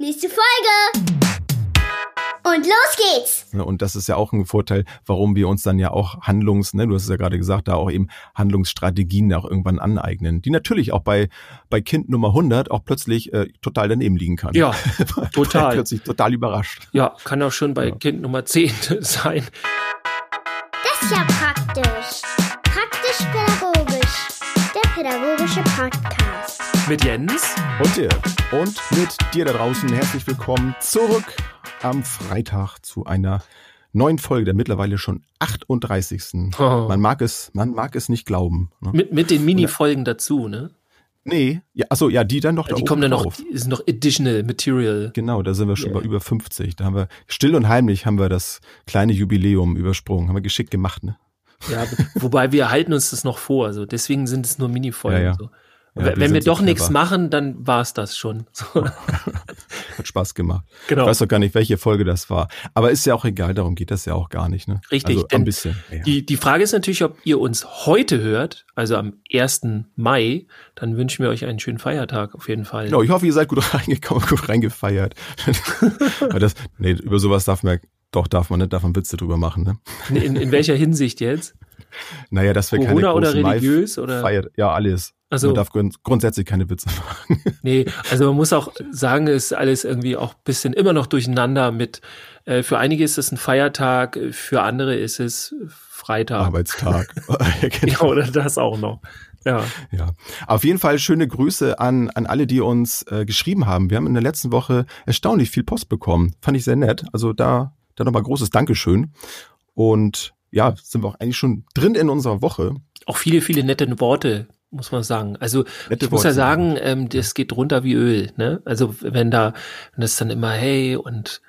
Nächste Folge! Und los geht's! Und das ist ja auch ein Vorteil, warum wir uns dann ja auch Handlungs, ne, du hast es ja gerade gesagt, da auch eben Handlungsstrategien auch irgendwann aneignen, die natürlich auch bei, bei Kind Nummer 100 auch plötzlich äh, total daneben liegen kann. Ja, total. plötzlich total überrascht. Ja, kann auch schon bei ja. Kind Nummer 10 sein. Das ist ja praktisch. Praktisch-pädagogisch. Der pädagogische Podcast. Mit Jens. Und dir. Und mit dir da draußen. Herzlich willkommen zurück am Freitag zu einer neuen Folge, der mittlerweile schon 38. Oh. Man mag es, man mag es nicht glauben. Ne? Mit, mit den Mini-Folgen dazu, ne? Nee, ja, achso, ja, die dann noch ja, Die kommen dann noch, ist noch Additional Material. Genau, da sind wir schon yeah. bei über 50. Da haben wir, still und heimlich haben wir das kleine Jubiläum übersprungen. Haben wir geschickt gemacht, ne? Ja, wobei wir halten uns das noch vor, also deswegen sind es nur Mini-Folgen. Ja, ja. So. Ja, Wenn wir doch nichts machen, dann war es das schon. So. Hat Spaß gemacht. Genau. Ich weiß doch gar nicht, welche Folge das war. Aber ist ja auch egal, darum geht das ja auch gar nicht. Ne? Richtig. Also ein bisschen. Die, die Frage ist natürlich, ob ihr uns heute hört, also am 1. Mai, dann wünschen wir euch einen schönen Feiertag auf jeden Fall. Genau, ich hoffe, ihr seid gut reingekommen, gut reingefeiert. das, nee, über sowas darf man, doch darf man nicht, darf man Witze drüber machen. Ne? In, in welcher Hinsicht jetzt? Naja, dass wir Corona keine oder religiös Mai oder feiert. Ja, alles. Also man darf grund grundsätzlich keine Witze machen. Nee, also man muss auch sagen, ist alles irgendwie auch bisschen immer noch durcheinander mit äh, für einige ist es ein Feiertag, für andere ist es Freitag. Arbeitstag. ja, genau. ja, oder das auch noch. Ja. ja. Auf jeden Fall schöne Grüße an, an alle, die uns äh, geschrieben haben. Wir haben in der letzten Woche erstaunlich viel Post bekommen. Fand ich sehr nett. Also da, da nochmal großes Dankeschön. Und ja, sind wir auch eigentlich schon drin in unserer Woche. Auch viele, viele nette Worte, muss man sagen. Also nette ich muss ja sagen, ähm, das geht runter wie Öl. Ne? Also wenn da, wenn das dann immer, hey, und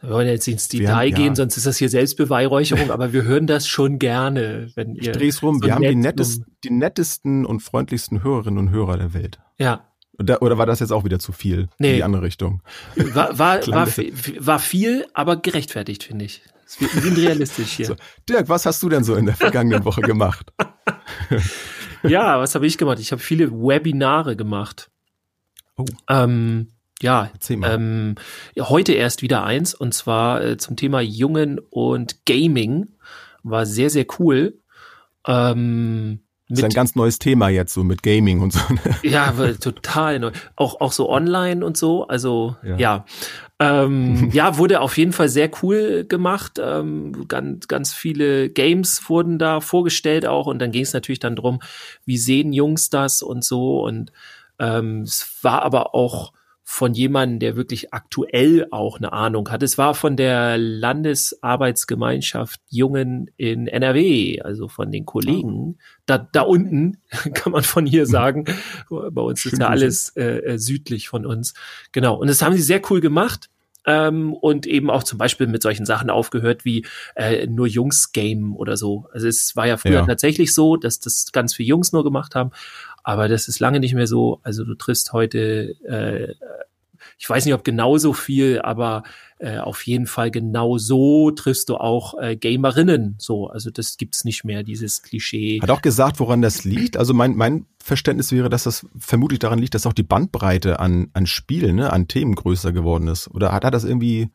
wir wollen jetzt ins Detail haben, gehen, ja. sonst ist das hier Selbstbeweihräucherung, aber wir hören das schon gerne, wenn ihr. Ich dreh's rum, so wir haben die, nettesten, die nettesten und freundlichsten Hörerinnen und Hörer der Welt. Ja, oder war das jetzt auch wieder zu viel nee. in die andere Richtung? War, war, war, war viel, aber gerechtfertigt, finde ich. Wir sind realistisch hier. So, Dirk, was hast du denn so in der vergangenen Woche gemacht? ja, was habe ich gemacht? Ich habe viele Webinare gemacht. Oh. Ähm, ja, ähm, heute erst wieder eins und zwar äh, zum Thema Jungen und Gaming. War sehr, sehr cool. Ähm, das ist ein ganz neues Thema jetzt so mit Gaming und so. Ne? Ja, total neu. Auch, auch so online und so. Also ja. Ja. Ähm, ja, wurde auf jeden Fall sehr cool gemacht. Ähm, ganz, ganz viele Games wurden da vorgestellt auch und dann ging es natürlich dann drum, wie sehen Jungs das und so. Und ähm, es war aber auch von jemandem, der wirklich aktuell auch eine Ahnung hat. Es war von der Landesarbeitsgemeinschaft Jungen in NRW, also von den Kollegen. Da, da unten kann man von hier sagen. Bei uns Schön ist ja alles äh, äh, südlich von uns. Genau. Und das haben sie sehr cool gemacht. Ähm, und eben auch zum Beispiel mit solchen Sachen aufgehört wie äh, nur Jungs-Game oder so. Also es war ja früher ja. tatsächlich so, dass das ganz viele Jungs nur gemacht haben. Aber das ist lange nicht mehr so. Also du triffst heute, äh, ich weiß nicht, ob genauso viel, aber äh, auf jeden Fall genau so triffst du auch äh, Gamerinnen. So, also das gibt's nicht mehr, dieses Klischee. Hat auch gesagt, woran das liegt. Also mein, mein Verständnis wäre, dass das vermutlich daran liegt, dass auch die Bandbreite an, an Spielen, ne, an Themen größer geworden ist. Oder hat er das irgendwie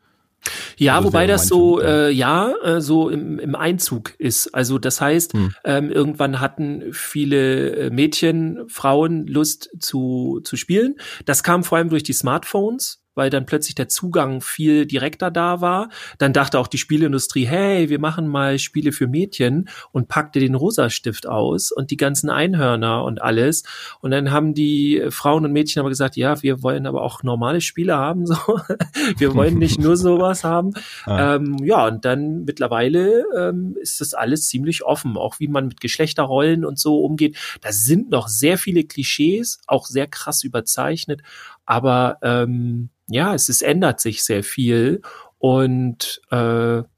ja, also wobei das so, äh, ja, äh, so im, im Einzug ist. Also das heißt, hm. ähm, irgendwann hatten viele äh, Mädchen, Frauen Lust zu, zu spielen. Das kam vor allem durch die Smartphones weil dann plötzlich der Zugang viel direkter da war. Dann dachte auch die Spielindustrie, hey, wir machen mal Spiele für Mädchen und packte den Rosastift aus und die ganzen Einhörner und alles. Und dann haben die Frauen und Mädchen aber gesagt, ja, wir wollen aber auch normale Spiele haben, so. wir wollen nicht nur sowas haben. Ah. Ähm, ja, und dann mittlerweile ähm, ist das alles ziemlich offen, auch wie man mit Geschlechterrollen und so umgeht. Da sind noch sehr viele Klischees, auch sehr krass überzeichnet, aber ähm, ja, es, es ändert sich sehr viel und äh,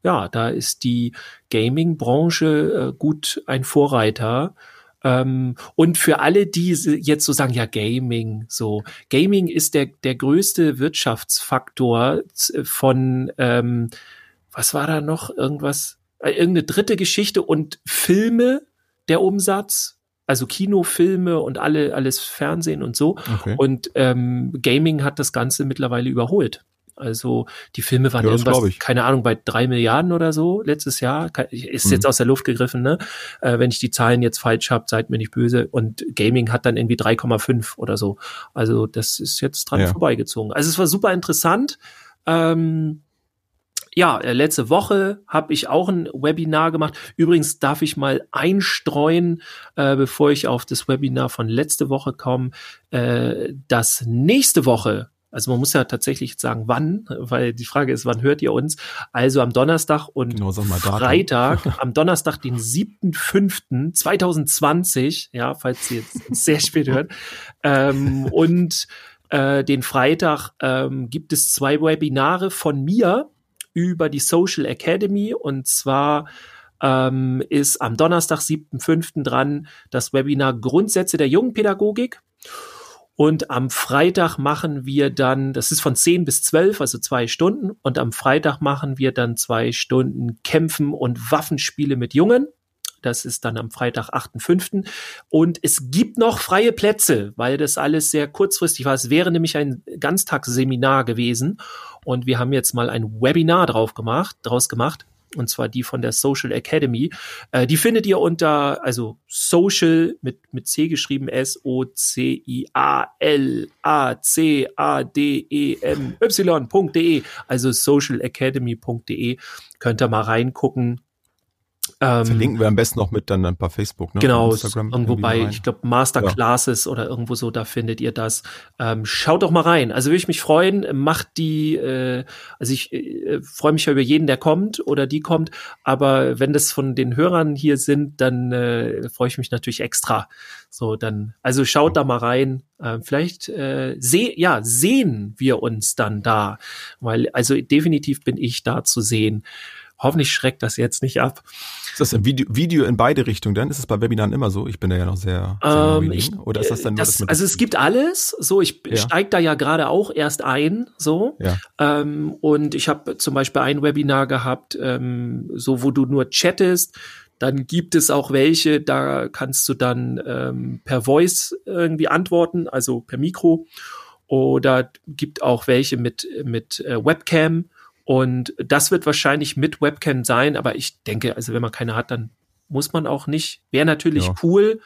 ja, da ist die Gaming-Branche äh, gut ein Vorreiter. Ähm, und für alle, die jetzt so sagen, ja, Gaming, so, Gaming ist der, der größte Wirtschaftsfaktor von, ähm, was war da noch? Irgendwas, äh, irgendeine dritte Geschichte und Filme, der Umsatz, also Kinofilme und alle alles Fernsehen und so. Okay. Und ähm, Gaming hat das Ganze mittlerweile überholt. Also die Filme waren ja, irgendwas, keine Ahnung, bei drei Milliarden oder so letztes Jahr. Ist mhm. jetzt aus der Luft gegriffen, ne? Äh, wenn ich die Zahlen jetzt falsch habe, seid mir nicht böse. Und Gaming hat dann irgendwie 3,5 oder so. Also das ist jetzt dran ja. vorbeigezogen. Also es war super interessant. Ähm, ja, äh, letzte Woche habe ich auch ein Webinar gemacht. Übrigens darf ich mal einstreuen, äh, bevor ich auf das Webinar von letzte Woche komme, äh, dass nächste Woche also man muss ja tatsächlich sagen, wann, weil die Frage ist, wann hört ihr uns? Also am Donnerstag und genau, Freitag, am Donnerstag, den 7.5.2020, ja, falls ihr jetzt sehr spät hört, ähm, und äh, den Freitag ähm, gibt es zwei Webinare von mir über die Social Academy und zwar ähm, ist am Donnerstag, 7.5. dran das Webinar Grundsätze der Jungenpädagogik. Und am Freitag machen wir dann, das ist von 10 bis 12, also zwei Stunden. Und am Freitag machen wir dann zwei Stunden Kämpfen und Waffenspiele mit Jungen. Das ist dann am Freitag, 8.5. Und es gibt noch freie Plätze, weil das alles sehr kurzfristig war. Es wäre nämlich ein Ganztagsseminar gewesen. Und wir haben jetzt mal ein Webinar drauf gemacht, draus gemacht und zwar die von der Social Academy. Äh, die findet ihr unter, also Social mit, mit C geschrieben, S-O-C-I-A-L-A-C-A-D-E-M-Y.de, also socialacademy.de. Könnt ihr mal reingucken. Ähm, Verlinken wir am besten noch mit dann ein paar Facebook, ne? Genau, irgendwo bei, ich glaube, Masterclasses ja. oder irgendwo so, da findet ihr das. Ähm, schaut doch mal rein. Also würde ich mich freuen, macht die, äh, also ich äh, freue mich ja über jeden, der kommt oder die kommt, aber wenn das von den Hörern hier sind, dann äh, freue ich mich natürlich extra. So, dann, also schaut da mal rein. Äh, vielleicht äh, seh, ja, sehen wir uns dann da. Weil, also definitiv bin ich da zu sehen. Hoffentlich schreckt das jetzt nicht ab. Ist das ein Video, Video in beide Richtungen dann? Ist es bei Webinaren immer so? Ich bin da ja noch sehr, sehr ähm, ich, Oder ist das dann das, das Also es gibt alles. So, ich ja. steige da ja gerade auch erst ein. So. Ja. Ähm, und ich habe zum Beispiel ein Webinar gehabt, ähm, so wo du nur chattest. Dann gibt es auch welche, da kannst du dann ähm, per Voice irgendwie antworten, also per Mikro. Oder gibt auch welche mit, mit äh, Webcam. Und das wird wahrscheinlich mit Webcam sein, aber ich denke, also wenn man keine hat, dann muss man auch nicht. Wäre natürlich ja. cool,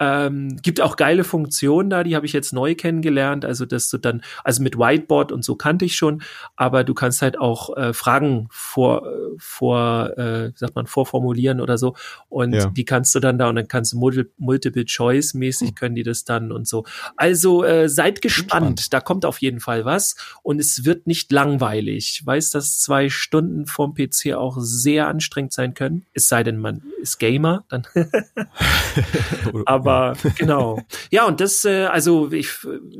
ähm, gibt auch geile Funktionen da, die habe ich jetzt neu kennengelernt. Also, dass du dann, also mit Whiteboard und so kannte ich schon, aber du kannst halt auch äh, Fragen vor, vor, äh, sagt man, vorformulieren oder so. Und ja. die kannst du dann da und dann kannst du Multiple Choice mäßig hm. können die das dann und so. Also äh, seid gespannt, da kommt auf jeden Fall was und es wird nicht langweilig. Ich weiß, dass zwei Stunden vom PC auch sehr anstrengend sein können. Es sei denn, man ist Gamer, dann. aber aber genau. Ja, und das, äh, also ich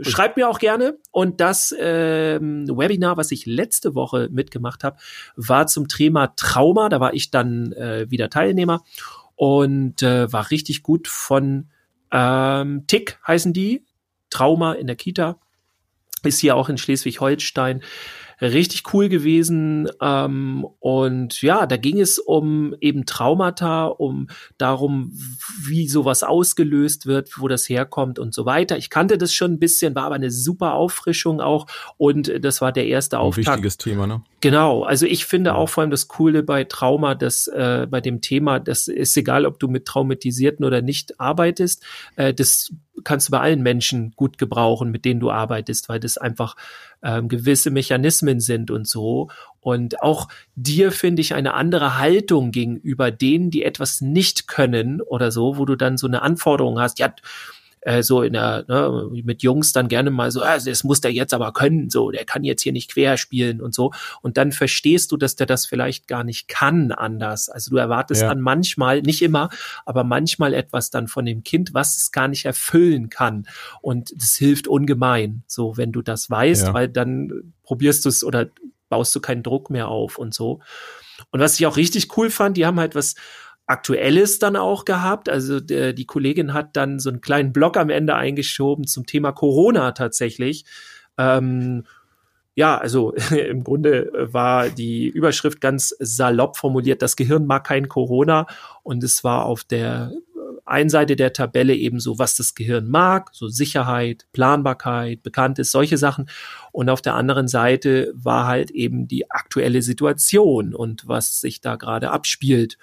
schreibe mir auch gerne. Und das ähm, Webinar, was ich letzte Woche mitgemacht habe, war zum Thema Trauma. Da war ich dann äh, wieder Teilnehmer und äh, war richtig gut von ähm, Tick heißen die. Trauma in der Kita. Ist hier auch in Schleswig-Holstein richtig cool gewesen. Ähm, und ja, da ging es um eben Traumata, um darum, wie sowas ausgelöst wird, wo das herkommt und so weiter. Ich kannte das schon ein bisschen, war aber eine super Auffrischung auch. Und das war der erste ein Auftakt. Wichtiges Thema, ne? Genau. Also ich finde auch vor allem das Coole bei Trauma, dass äh, bei dem Thema, das ist egal, ob du mit Traumatisierten oder nicht arbeitest, äh, das kannst du bei allen Menschen gut gebrauchen, mit denen du arbeitest, weil das einfach ähm, gewisse Mechanismen sind und so. Und auch dir finde ich eine andere Haltung gegenüber denen, die etwas nicht können oder so, wo du dann so eine Anforderung hast, ja, äh, so in der, ne, mit Jungs dann gerne mal so, ah, das muss der jetzt aber können, so, der kann jetzt hier nicht quer spielen und so. Und dann verstehst du, dass der das vielleicht gar nicht kann anders. Also du erwartest ja. dann manchmal, nicht immer, aber manchmal etwas dann von dem Kind, was es gar nicht erfüllen kann. Und das hilft ungemein, so, wenn du das weißt, ja. weil dann probierst du es oder baust du keinen Druck mehr auf und so. Und was ich auch richtig cool fand, die haben halt was Aktuelles dann auch gehabt. Also der, die Kollegin hat dann so einen kleinen Blog am Ende eingeschoben zum Thema Corona tatsächlich. Ähm, ja, also im Grunde war die Überschrift ganz salopp formuliert, das Gehirn mag kein Corona und es war auf der einen Seite der Tabelle eben so, was das Gehirn mag, so Sicherheit, Planbarkeit, Bekanntes, solche Sachen. Und auf der anderen Seite war halt eben die aktuelle Situation und was sich da gerade abspielt.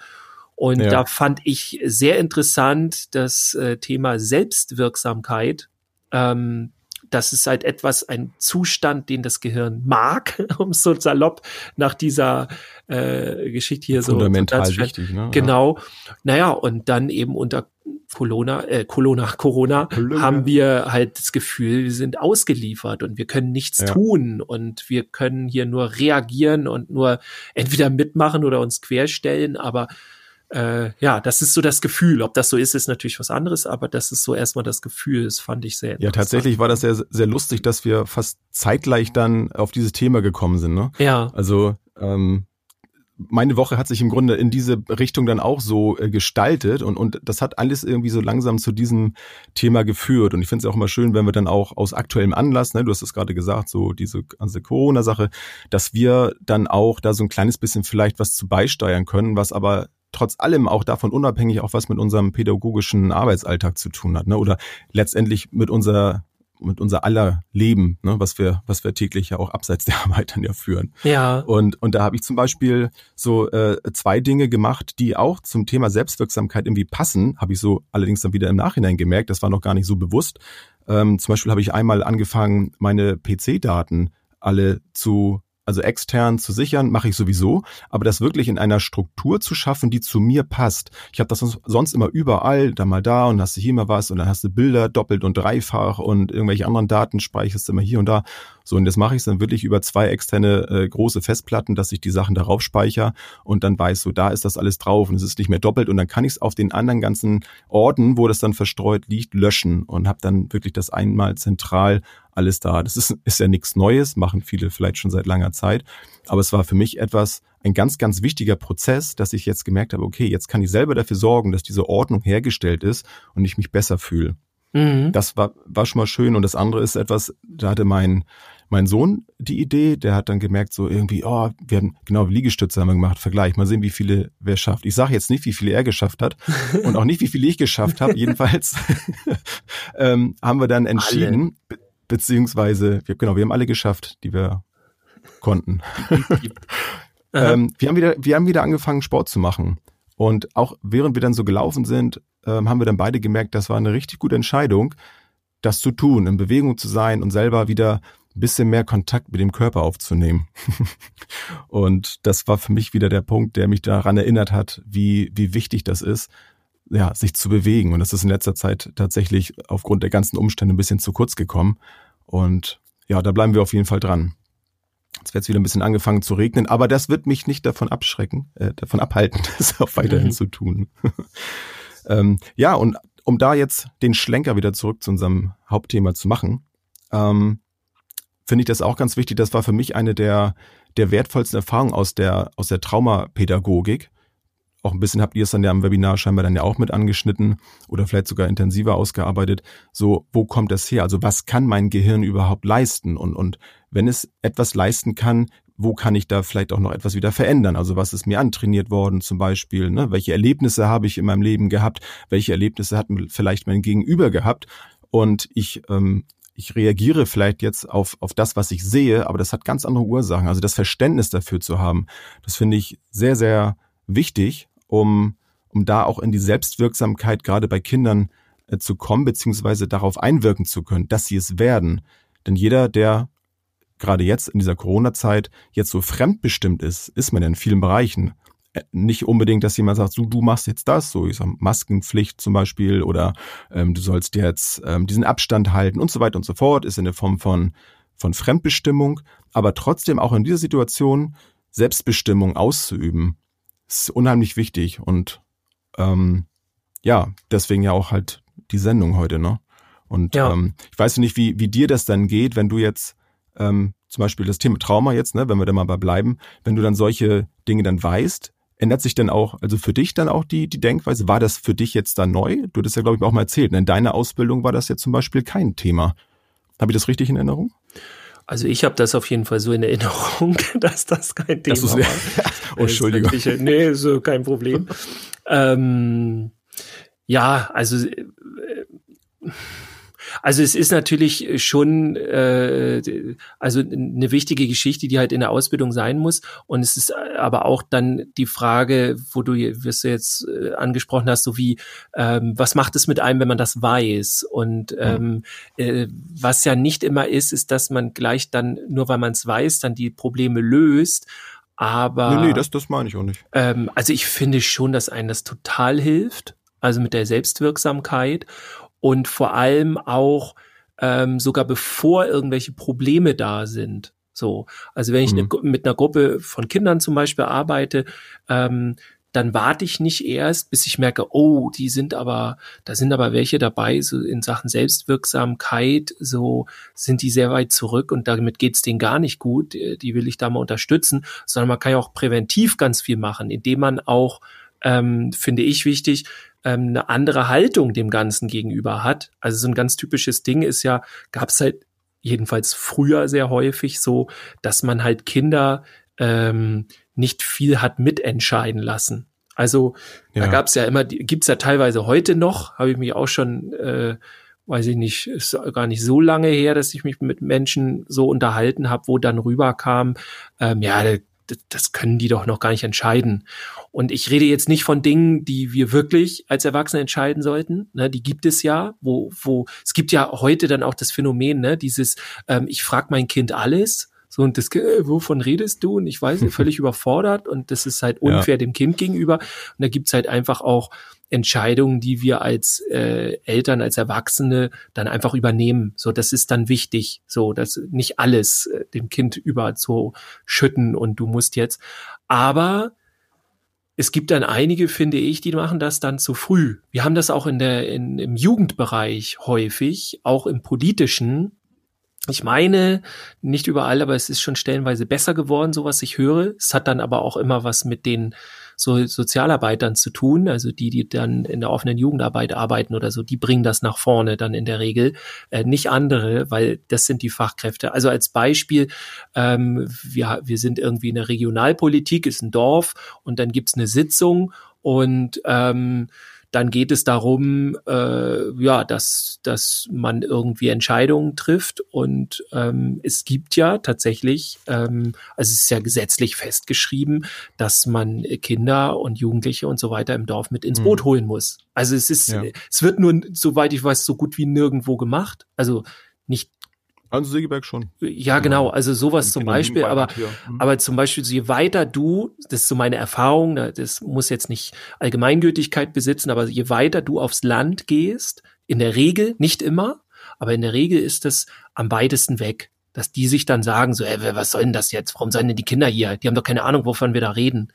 Und ja. da fand ich sehr interessant das äh, Thema Selbstwirksamkeit. Ähm, das ist halt etwas, ein Zustand, den das Gehirn mag, um so salopp nach dieser äh, Geschichte hier Fundamental so. Fundamental wichtig, ne? Genau. Ja. Naja, und dann eben unter Corona, äh, Corona, Corona, Corona, haben wir halt das Gefühl, wir sind ausgeliefert und wir können nichts ja. tun und wir können hier nur reagieren und nur entweder mitmachen oder uns querstellen, aber äh, ja, das ist so das Gefühl. Ob das so ist, ist natürlich was anderes, aber das ist so erstmal das Gefühl. Das fand ich sehr Ja, tatsächlich war das sehr, sehr lustig, dass wir fast zeitgleich dann auf dieses Thema gekommen sind. Ne? Ja. Also ähm, meine Woche hat sich im Grunde in diese Richtung dann auch so äh, gestaltet und, und das hat alles irgendwie so langsam zu diesem Thema geführt. Und ich finde es auch immer schön, wenn wir dann auch aus aktuellem Anlass, ne, du hast es gerade gesagt, so diese ganze Corona-Sache, dass wir dann auch da so ein kleines bisschen vielleicht was zu beisteuern können, was aber trotz allem auch davon unabhängig auch was mit unserem pädagogischen Arbeitsalltag zu tun hat, ne? Oder letztendlich mit unserer mit unser aller Leben, ne, was wir, was wir täglich ja auch abseits der Arbeit dann ja führen. Ja. Und, und da habe ich zum Beispiel so äh, zwei Dinge gemacht, die auch zum Thema Selbstwirksamkeit irgendwie passen, habe ich so allerdings dann wieder im Nachhinein gemerkt, das war noch gar nicht so bewusst. Ähm, zum Beispiel habe ich einmal angefangen, meine PC-Daten alle zu also extern zu sichern, mache ich sowieso, aber das wirklich in einer Struktur zu schaffen, die zu mir passt. Ich habe das sonst immer überall, da mal da und hast du hier mal was und dann hast du Bilder doppelt und dreifach und irgendwelche anderen Daten speicherst du immer hier und da. So, und das mache ich dann wirklich über zwei externe äh, große Festplatten, dass ich die Sachen darauf speichere und dann weiß so, da ist das alles drauf und es ist nicht mehr doppelt und dann kann ich es auf den anderen ganzen Orten, wo das dann verstreut liegt, löschen und habe dann wirklich das einmal zentral alles da. Das ist, ist ja nichts Neues, machen viele vielleicht schon seit langer Zeit. Aber es war für mich etwas, ein ganz, ganz wichtiger Prozess, dass ich jetzt gemerkt habe, okay, jetzt kann ich selber dafür sorgen, dass diese Ordnung hergestellt ist und ich mich besser fühle. Mhm. Das war, war schon mal schön. Und das andere ist etwas, da hatte mein, mein Sohn die Idee, der hat dann gemerkt, so irgendwie, oh, wir haben, genau, Liegestütze haben wir gemacht, Vergleich, mal sehen, wie viele wer schafft. Ich sage jetzt nicht, wie viele er geschafft hat und auch nicht, wie viele ich geschafft habe. Jedenfalls ähm, haben wir dann entschieden, Alle beziehungsweise, wir, genau, wir haben alle geschafft, die wir konnten. ähm, wir, haben wieder, wir haben wieder angefangen, Sport zu machen. Und auch während wir dann so gelaufen sind, ähm, haben wir dann beide gemerkt, das war eine richtig gute Entscheidung, das zu tun, in Bewegung zu sein und selber wieder ein bisschen mehr Kontakt mit dem Körper aufzunehmen. und das war für mich wieder der Punkt, der mich daran erinnert hat, wie, wie wichtig das ist, ja, sich zu bewegen. Und das ist in letzter Zeit tatsächlich aufgrund der ganzen Umstände ein bisschen zu kurz gekommen. Und ja, da bleiben wir auf jeden Fall dran. Jetzt wird es wieder ein bisschen angefangen zu regnen, aber das wird mich nicht davon abschrecken, äh, davon abhalten, das auch weiterhin mhm. zu tun. ähm, ja, und um da jetzt den Schlenker wieder zurück zu unserem Hauptthema zu machen, ähm, finde ich das auch ganz wichtig. Das war für mich eine der, der wertvollsten Erfahrungen aus der, aus der Traumapädagogik, auch ein bisschen habt ihr es dann ja im Webinar scheinbar dann ja auch mit angeschnitten oder vielleicht sogar intensiver ausgearbeitet. So, wo kommt das her? Also was kann mein Gehirn überhaupt leisten? Und, und wenn es etwas leisten kann, wo kann ich da vielleicht auch noch etwas wieder verändern? Also was ist mir antrainiert worden zum Beispiel? Ne? Welche Erlebnisse habe ich in meinem Leben gehabt? Welche Erlebnisse hat vielleicht mein Gegenüber gehabt? Und ich ähm, ich reagiere vielleicht jetzt auf, auf das, was ich sehe, aber das hat ganz andere Ursachen. Also das Verständnis dafür zu haben, das finde ich sehr, sehr wichtig um, um da auch in die Selbstwirksamkeit gerade bei Kindern äh, zu kommen, beziehungsweise darauf einwirken zu können, dass sie es werden. Denn jeder, der gerade jetzt in dieser Corona-Zeit jetzt so fremdbestimmt ist, ist man in vielen Bereichen. Äh, nicht unbedingt, dass jemand sagt, so, du machst jetzt das, so ich sag, Maskenpflicht zum Beispiel oder ähm, du sollst jetzt ähm, diesen Abstand halten und so weiter und so fort, ist in der Form von, von Fremdbestimmung, aber trotzdem auch in dieser Situation Selbstbestimmung auszuüben ist unheimlich wichtig und ähm, ja, deswegen ja auch halt die Sendung heute, ne? Und ja. ähm, ich weiß nicht, wie, wie dir das dann geht, wenn du jetzt ähm, zum Beispiel das Thema Trauma jetzt, ne, wenn wir da mal bei bleiben, wenn du dann solche Dinge dann weißt, ändert sich dann auch, also für dich dann auch die, die Denkweise? War das für dich jetzt da neu? Du hattest ja, glaube ich, auch mal erzählt. Ne? In deiner Ausbildung war das ja zum Beispiel kein Thema. Habe ich das richtig in Erinnerung? Also ich habe das auf jeden Fall so in Erinnerung, dass das kein Thema das war. oh, Entschuldigung. nee, so kein Problem. ähm, Ja, also äh, also es ist natürlich schon äh, also eine wichtige Geschichte, die halt in der Ausbildung sein muss. Und es ist aber auch dann die Frage, wo du, wirst du jetzt äh, angesprochen hast, so wie ähm, was macht es mit einem, wenn man das weiß? Und ähm, äh, was ja nicht immer ist, ist, dass man gleich dann nur weil man es weiß, dann die Probleme löst. Aber nee, nee, das, das meine ich auch nicht. Ähm, also ich finde schon, dass einem das total hilft also mit der Selbstwirksamkeit und vor allem auch ähm, sogar bevor irgendwelche Probleme da sind. So, also wenn ich mhm. ne, mit einer Gruppe von Kindern zum Beispiel arbeite, ähm, dann warte ich nicht erst, bis ich merke, oh, die sind aber, da sind aber welche dabei, so in Sachen Selbstwirksamkeit, so sind die sehr weit zurück und damit geht's denen gar nicht gut, die will ich da mal unterstützen, sondern man kann ja auch präventiv ganz viel machen, indem man auch, ähm, finde ich wichtig, ähm, eine andere Haltung dem Ganzen gegenüber hat. Also so ein ganz typisches Ding ist ja, gab es halt jedenfalls früher sehr häufig so, dass man halt Kinder ähm, nicht viel hat mitentscheiden lassen. Also ja. da gab es ja immer, gibt's ja teilweise heute noch, habe ich mich auch schon, äh, weiß ich nicht, ist gar nicht so lange her, dass ich mich mit Menschen so unterhalten habe, wo dann rüberkam, ähm, ja, das können die doch noch gar nicht entscheiden. Und ich rede jetzt nicht von Dingen, die wir wirklich als Erwachsene entscheiden sollten. Ne, die gibt es ja, wo, wo, es gibt ja heute dann auch das Phänomen, ne, dieses, ähm, ich frage mein Kind alles. So, und das, äh, wovon redest du? Und ich weiß, völlig überfordert. Und das ist halt unfair ja. dem Kind gegenüber. Und da gibt's halt einfach auch Entscheidungen, die wir als äh, Eltern, als Erwachsene dann einfach übernehmen. So, das ist dann wichtig. So, dass nicht alles äh, dem Kind über zu schütten und du musst jetzt. Aber es gibt dann einige, finde ich, die machen das dann zu früh. Wir haben das auch in der, in, im Jugendbereich häufig, auch im politischen. Ich meine, nicht überall, aber es ist schon stellenweise besser geworden, so was ich höre. Es hat dann aber auch immer was mit den so Sozialarbeitern zu tun, also die, die dann in der offenen Jugendarbeit arbeiten oder so, die bringen das nach vorne dann in der Regel, äh, nicht andere, weil das sind die Fachkräfte. Also als Beispiel, ähm, wir, wir sind irgendwie in der Regionalpolitik, ist ein Dorf und dann gibt's eine Sitzung und ähm, dann geht es darum, äh, ja, dass, dass man irgendwie Entscheidungen trifft. Und ähm, es gibt ja tatsächlich, ähm, also es ist ja gesetzlich festgeschrieben, dass man Kinder und Jugendliche und so weiter im Dorf mit ins mhm. Boot holen muss. Also es ist, ja. es wird nur, soweit ich weiß, so gut wie nirgendwo gemacht. Also nicht Hans Segeberg schon. Ja, genau. Also sowas zum Beispiel. Aber, mhm. aber zum Beispiel, je weiter du, das ist so meine Erfahrung, das muss jetzt nicht Allgemeingültigkeit besitzen, aber je weiter du aufs Land gehst, in der Regel, nicht immer, aber in der Regel ist es am weitesten weg. Dass die sich dann sagen, so, ey, was soll denn das jetzt? Warum sollen denn die Kinder hier? Die haben doch keine Ahnung, wovon wir da reden.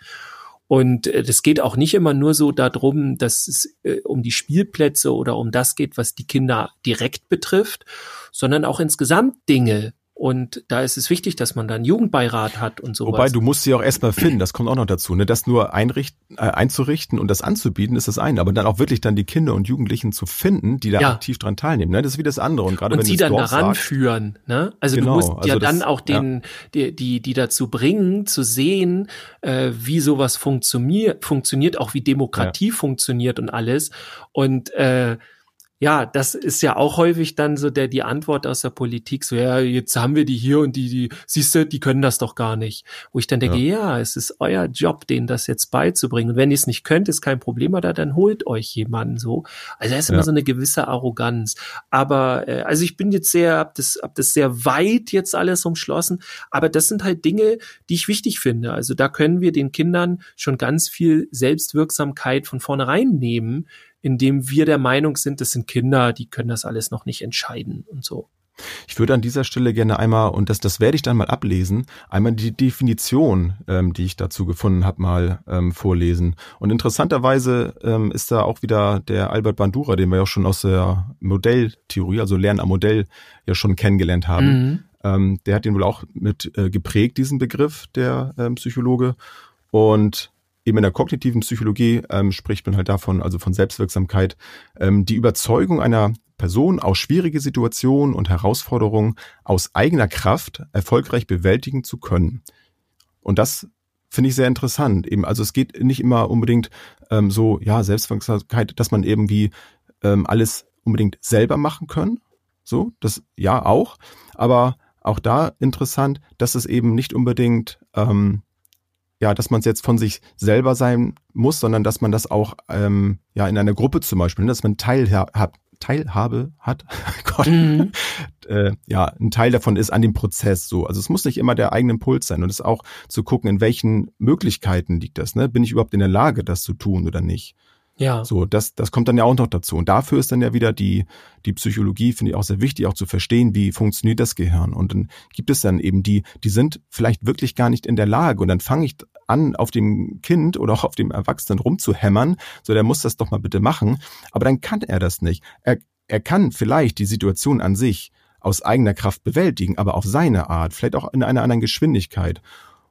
Und äh, das geht auch nicht immer nur so darum, dass es äh, um die Spielplätze oder um das geht, was die Kinder direkt betrifft, sondern auch insgesamt Dinge, und da ist es wichtig, dass man dann Jugendbeirat hat und sowas. Wobei, du musst sie auch erstmal finden, das kommt auch noch dazu. Ne? Das nur einrichten, äh, einzurichten und das anzubieten, ist das eine. Aber dann auch wirklich dann die Kinder und Jugendlichen zu finden, die da ja. aktiv dran teilnehmen. Ne? Das ist wie das andere. Und, gerade und wenn sie dann daran sagst, führen. Ne? Also genau, du musst also ja das, dann auch den, ja. die, die, die dazu bringen, zu sehen, äh, wie sowas funktioniert, funktioniert, auch wie Demokratie ja. funktioniert und alles. Und äh, ja, das ist ja auch häufig dann so der die Antwort aus der Politik, so ja, jetzt haben wir die hier und die, die siehst du, die können das doch gar nicht. Wo ich dann denke, ja, ja es ist euer Job, denen das jetzt beizubringen. Und wenn ihr es nicht könnt, ist kein Problem, oder dann holt euch jemanden so. Also da ist ja. immer so eine gewisse Arroganz. Aber äh, also ich bin jetzt sehr, hab das, hab das sehr weit jetzt alles umschlossen. Aber das sind halt Dinge, die ich wichtig finde. Also da können wir den Kindern schon ganz viel Selbstwirksamkeit von vornherein nehmen indem wir der Meinung sind, das sind Kinder, die können das alles noch nicht entscheiden und so. Ich würde an dieser Stelle gerne einmal, und das, das werde ich dann mal ablesen, einmal die Definition, ähm, die ich dazu gefunden habe, mal ähm, vorlesen. Und interessanterweise ähm, ist da auch wieder der Albert Bandura, den wir ja schon aus der Modelltheorie, also Lernen am Modell, ja schon kennengelernt haben. Mhm. Ähm, der hat den wohl auch mit äh, geprägt, diesen Begriff, der ähm, Psychologe. Und eben in der kognitiven Psychologie ähm, spricht man halt davon, also von Selbstwirksamkeit, ähm, die Überzeugung einer Person aus schwierige Situationen und Herausforderungen aus eigener Kraft erfolgreich bewältigen zu können. Und das finde ich sehr interessant. Eben, also es geht nicht immer unbedingt ähm, so, ja, Selbstwirksamkeit, dass man irgendwie ähm, alles unbedingt selber machen können. So, das ja auch. Aber auch da interessant, dass es eben nicht unbedingt, ähm, ja, dass man es jetzt von sich selber sein muss, sondern dass man das auch ähm, ja in einer Gruppe zum Beispiel, ne, dass man Teilhabe, Teilhabe hat, Gott, mhm. äh, ja, ein Teil davon ist an dem Prozess so. Also es muss nicht immer der eigene Impuls sein und es ist auch zu gucken, in welchen Möglichkeiten liegt das. Ne? Bin ich überhaupt in der Lage, das zu tun oder nicht? Ja. So, das, das kommt dann ja auch noch dazu. Und dafür ist dann ja wieder die, die Psychologie, finde ich auch sehr wichtig, auch zu verstehen, wie funktioniert das Gehirn. Und dann gibt es dann eben die, die sind vielleicht wirklich gar nicht in der Lage. Und dann fange ich an, auf dem Kind oder auch auf dem Erwachsenen rumzuhämmern. So, der muss das doch mal bitte machen. Aber dann kann er das nicht. Er, er kann vielleicht die Situation an sich aus eigener Kraft bewältigen, aber auf seine Art, vielleicht auch in einer anderen Geschwindigkeit.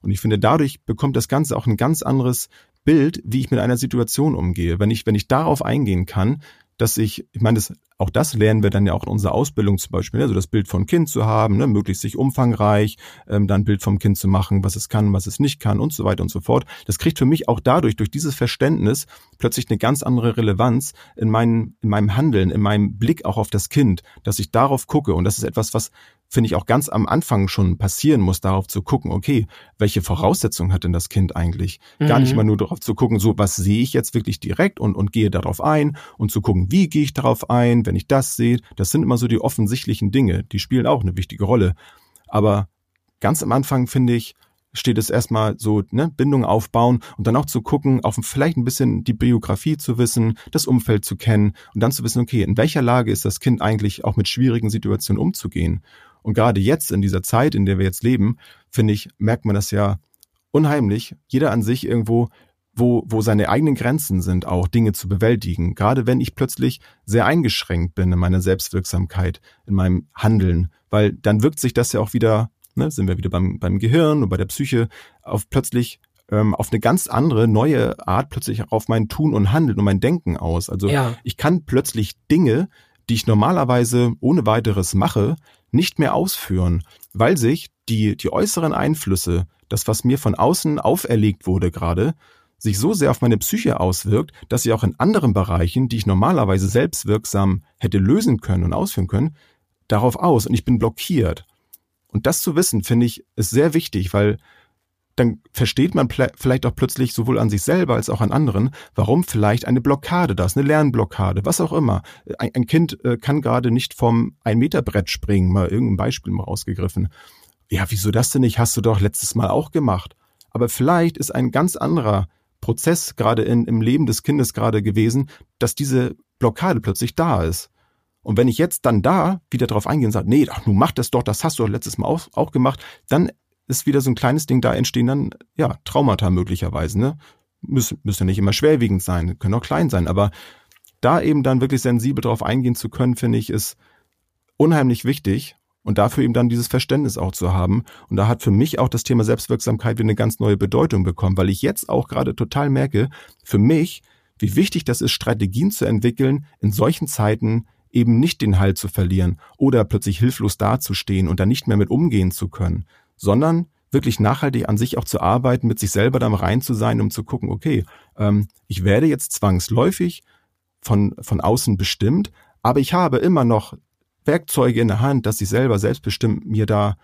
Und ich finde, dadurch bekommt das Ganze auch ein ganz anderes Bild, wie ich mit einer Situation umgehe. Wenn ich, wenn ich darauf eingehen kann, dass ich, ich meine, das, auch das lernen wir dann ja auch in unserer Ausbildung zum Beispiel, also das Bild von Kind zu haben, ne, möglichst sich umfangreich, ähm, dann Bild vom Kind zu machen, was es kann, was es nicht kann und so weiter und so fort. Das kriegt für mich auch dadurch, durch dieses Verständnis, plötzlich eine ganz andere Relevanz in, meinem in meinem Handeln, in meinem Blick auch auf das Kind, dass ich darauf gucke. Und das ist etwas, was finde ich, auch ganz am Anfang schon passieren muss, darauf zu gucken, okay, welche Voraussetzungen hat denn das Kind eigentlich? Mhm. Gar nicht mhm. mal nur darauf zu gucken, so, was sehe ich jetzt wirklich direkt und, und gehe darauf ein und zu gucken, wie gehe ich darauf ein, wenn ich das sehe. Das sind immer so die offensichtlichen Dinge, die spielen auch eine wichtige Rolle. Aber ganz am Anfang, finde ich, steht es erstmal so, ne, Bindung aufbauen und dann auch zu gucken, auch vielleicht ein bisschen die Biografie zu wissen, das Umfeld zu kennen und dann zu wissen, okay, in welcher Lage ist das Kind eigentlich auch mit schwierigen Situationen umzugehen? Und gerade jetzt in dieser Zeit, in der wir jetzt leben, finde ich, merkt man das ja unheimlich. Jeder an sich irgendwo, wo, wo seine eigenen Grenzen sind, auch Dinge zu bewältigen. Gerade wenn ich plötzlich sehr eingeschränkt bin in meiner Selbstwirksamkeit, in meinem Handeln, weil dann wirkt sich das ja auch wieder, ne, sind wir wieder beim, beim Gehirn und bei der Psyche, auf plötzlich ähm, auf eine ganz andere, neue Art plötzlich auch auf mein Tun und Handeln und mein Denken aus. Also ja. ich kann plötzlich Dinge, die ich normalerweise ohne weiteres mache, nicht mehr ausführen, weil sich die, die äußeren Einflüsse, das, was mir von außen auferlegt wurde gerade, sich so sehr auf meine Psyche auswirkt, dass sie auch in anderen Bereichen, die ich normalerweise selbstwirksam hätte lösen können und ausführen können, darauf aus und ich bin blockiert. Und das zu wissen, finde ich, ist sehr wichtig, weil dann versteht man vielleicht auch plötzlich sowohl an sich selber als auch an anderen, warum vielleicht eine Blockade da ist, eine Lernblockade, was auch immer. Ein, ein Kind äh, kann gerade nicht vom Ein-Meter-Brett springen, mal irgendein Beispiel mal rausgegriffen. Ja, wieso das denn nicht? Hast du doch letztes Mal auch gemacht. Aber vielleicht ist ein ganz anderer Prozess gerade in, im Leben des Kindes gerade gewesen, dass diese Blockade plötzlich da ist. Und wenn ich jetzt dann da wieder drauf eingehe und sage, nee, ach, nun mach das doch, das hast du doch letztes Mal auch, auch gemacht, dann ist wieder so ein kleines Ding, da entstehen dann, ja, Traumata möglicherweise, ne? Müssen, müssen ja nicht immer schwerwiegend sein, können auch klein sein, aber da eben dann wirklich sensibel drauf eingehen zu können, finde ich, ist unheimlich wichtig und dafür eben dann dieses Verständnis auch zu haben. Und da hat für mich auch das Thema Selbstwirksamkeit wieder eine ganz neue Bedeutung bekommen, weil ich jetzt auch gerade total merke, für mich, wie wichtig das ist, Strategien zu entwickeln, in solchen Zeiten eben nicht den Halt zu verlieren oder plötzlich hilflos dazustehen und da nicht mehr mit umgehen zu können, sondern wirklich nachhaltig an sich auch zu arbeiten, mit sich selber dann rein zu sein, um zu gucken, okay, ähm, ich werde jetzt zwangsläufig von, von außen bestimmt, aber ich habe immer noch Werkzeuge in der Hand, dass ich selber selbstbestimmt mir da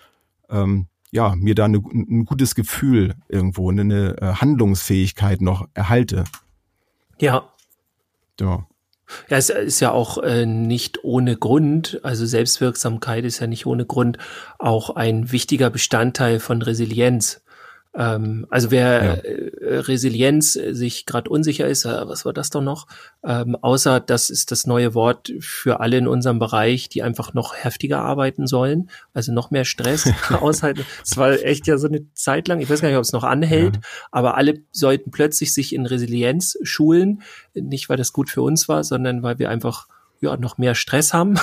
ähm, ja mir da eine, ein gutes Gefühl irgendwo, eine, eine äh, Handlungsfähigkeit noch erhalte. Ja. Ja. Ja, es ist ja auch äh, nicht ohne Grund, also Selbstwirksamkeit ist ja nicht ohne Grund auch ein wichtiger Bestandteil von Resilienz. Ähm, also wer ja. äh, Resilienz sich gerade unsicher ist, äh, was war das doch noch? Ähm, außer das ist das neue Wort für alle in unserem Bereich, die einfach noch heftiger arbeiten sollen, also noch mehr Stress aushalten. Es war echt ja so eine Zeit lang, ich weiß gar nicht, ob es noch anhält, ja. aber alle sollten plötzlich sich in Resilienz schulen, nicht weil das gut für uns war, sondern weil wir einfach ja, noch mehr Stress haben.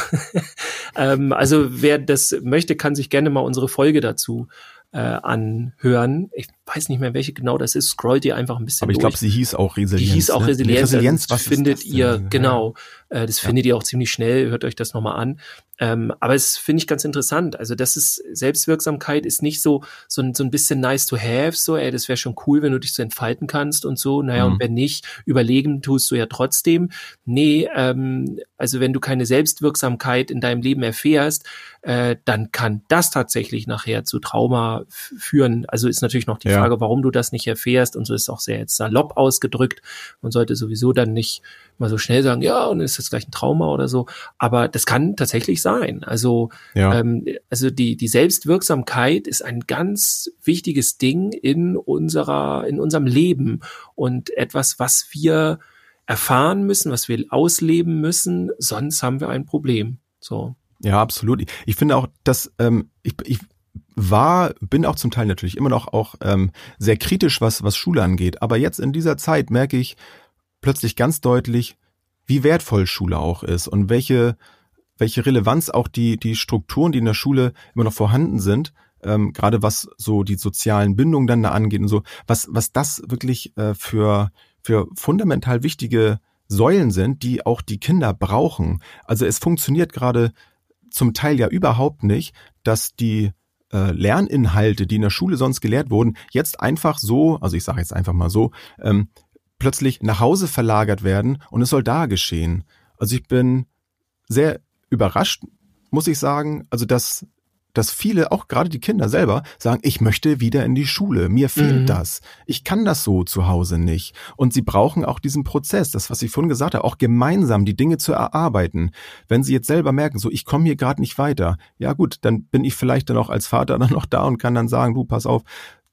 ähm, also wer das möchte, kann sich gerne mal unsere Folge dazu äh, anhören. Ich weiß nicht mehr, welche genau das ist. Scrollt ihr einfach ein bisschen Aber ich glaube, sie hieß auch Resilienz. Die hieß auch ne? Resilienz. Resilienz, was findet ihr, genau. Äh, das ja. findet ihr auch ziemlich schnell. Hört euch das nochmal an. Ähm, aber es finde ich ganz interessant. Also das ist, Selbstwirksamkeit ist nicht so, so ein, so ein bisschen nice to have, so, ey, das wäre schon cool, wenn du dich so entfalten kannst und so. Naja, mhm. und wenn nicht, überlegen tust du ja trotzdem. Nee, ähm, also wenn du keine Selbstwirksamkeit in deinem Leben erfährst, äh, dann kann das tatsächlich nachher zu Trauma führen. Also ist natürlich noch die ja. Frage, warum du das nicht erfährst und so ist auch sehr jetzt salopp ausgedrückt. Man sollte sowieso dann nicht mal so schnell sagen, ja, und ist das gleich ein Trauma oder so. Aber das kann tatsächlich sein. Also, ja. ähm, also die, die Selbstwirksamkeit ist ein ganz wichtiges Ding in unserer, in unserem Leben und etwas, was wir erfahren müssen, was wir ausleben müssen, sonst haben wir ein Problem. So. Ja, absolut. Ich finde auch, dass ähm, ich, ich war, bin auch zum Teil natürlich immer noch auch ähm, sehr kritisch, was, was Schule angeht. Aber jetzt in dieser Zeit merke ich plötzlich ganz deutlich, wie wertvoll Schule auch ist und welche, welche Relevanz auch die, die Strukturen, die in der Schule immer noch vorhanden sind, ähm, gerade was so die sozialen Bindungen dann da angeht und so, was, was das wirklich äh, für, für fundamental wichtige Säulen sind, die auch die Kinder brauchen. Also es funktioniert gerade zum Teil ja überhaupt nicht, dass die äh, Lerninhalte, die in der Schule sonst gelehrt wurden, jetzt einfach so, also ich sage jetzt einfach mal so, ähm, plötzlich nach Hause verlagert werden und es soll da geschehen. Also ich bin sehr überrascht, muss ich sagen, also dass dass viele, auch gerade die Kinder selber, sagen, ich möchte wieder in die Schule, mir fehlt mhm. das. Ich kann das so zu Hause nicht. Und sie brauchen auch diesen Prozess, das, was ich vorhin gesagt habe, auch gemeinsam die Dinge zu erarbeiten. Wenn sie jetzt selber merken, so ich komme hier gerade nicht weiter, ja gut, dann bin ich vielleicht dann auch als Vater dann noch da und kann dann sagen, du pass auf,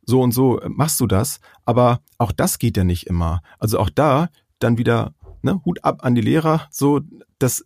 so und so machst du das. Aber auch das geht ja nicht immer. Also auch da dann wieder ne, Hut ab an die Lehrer, so das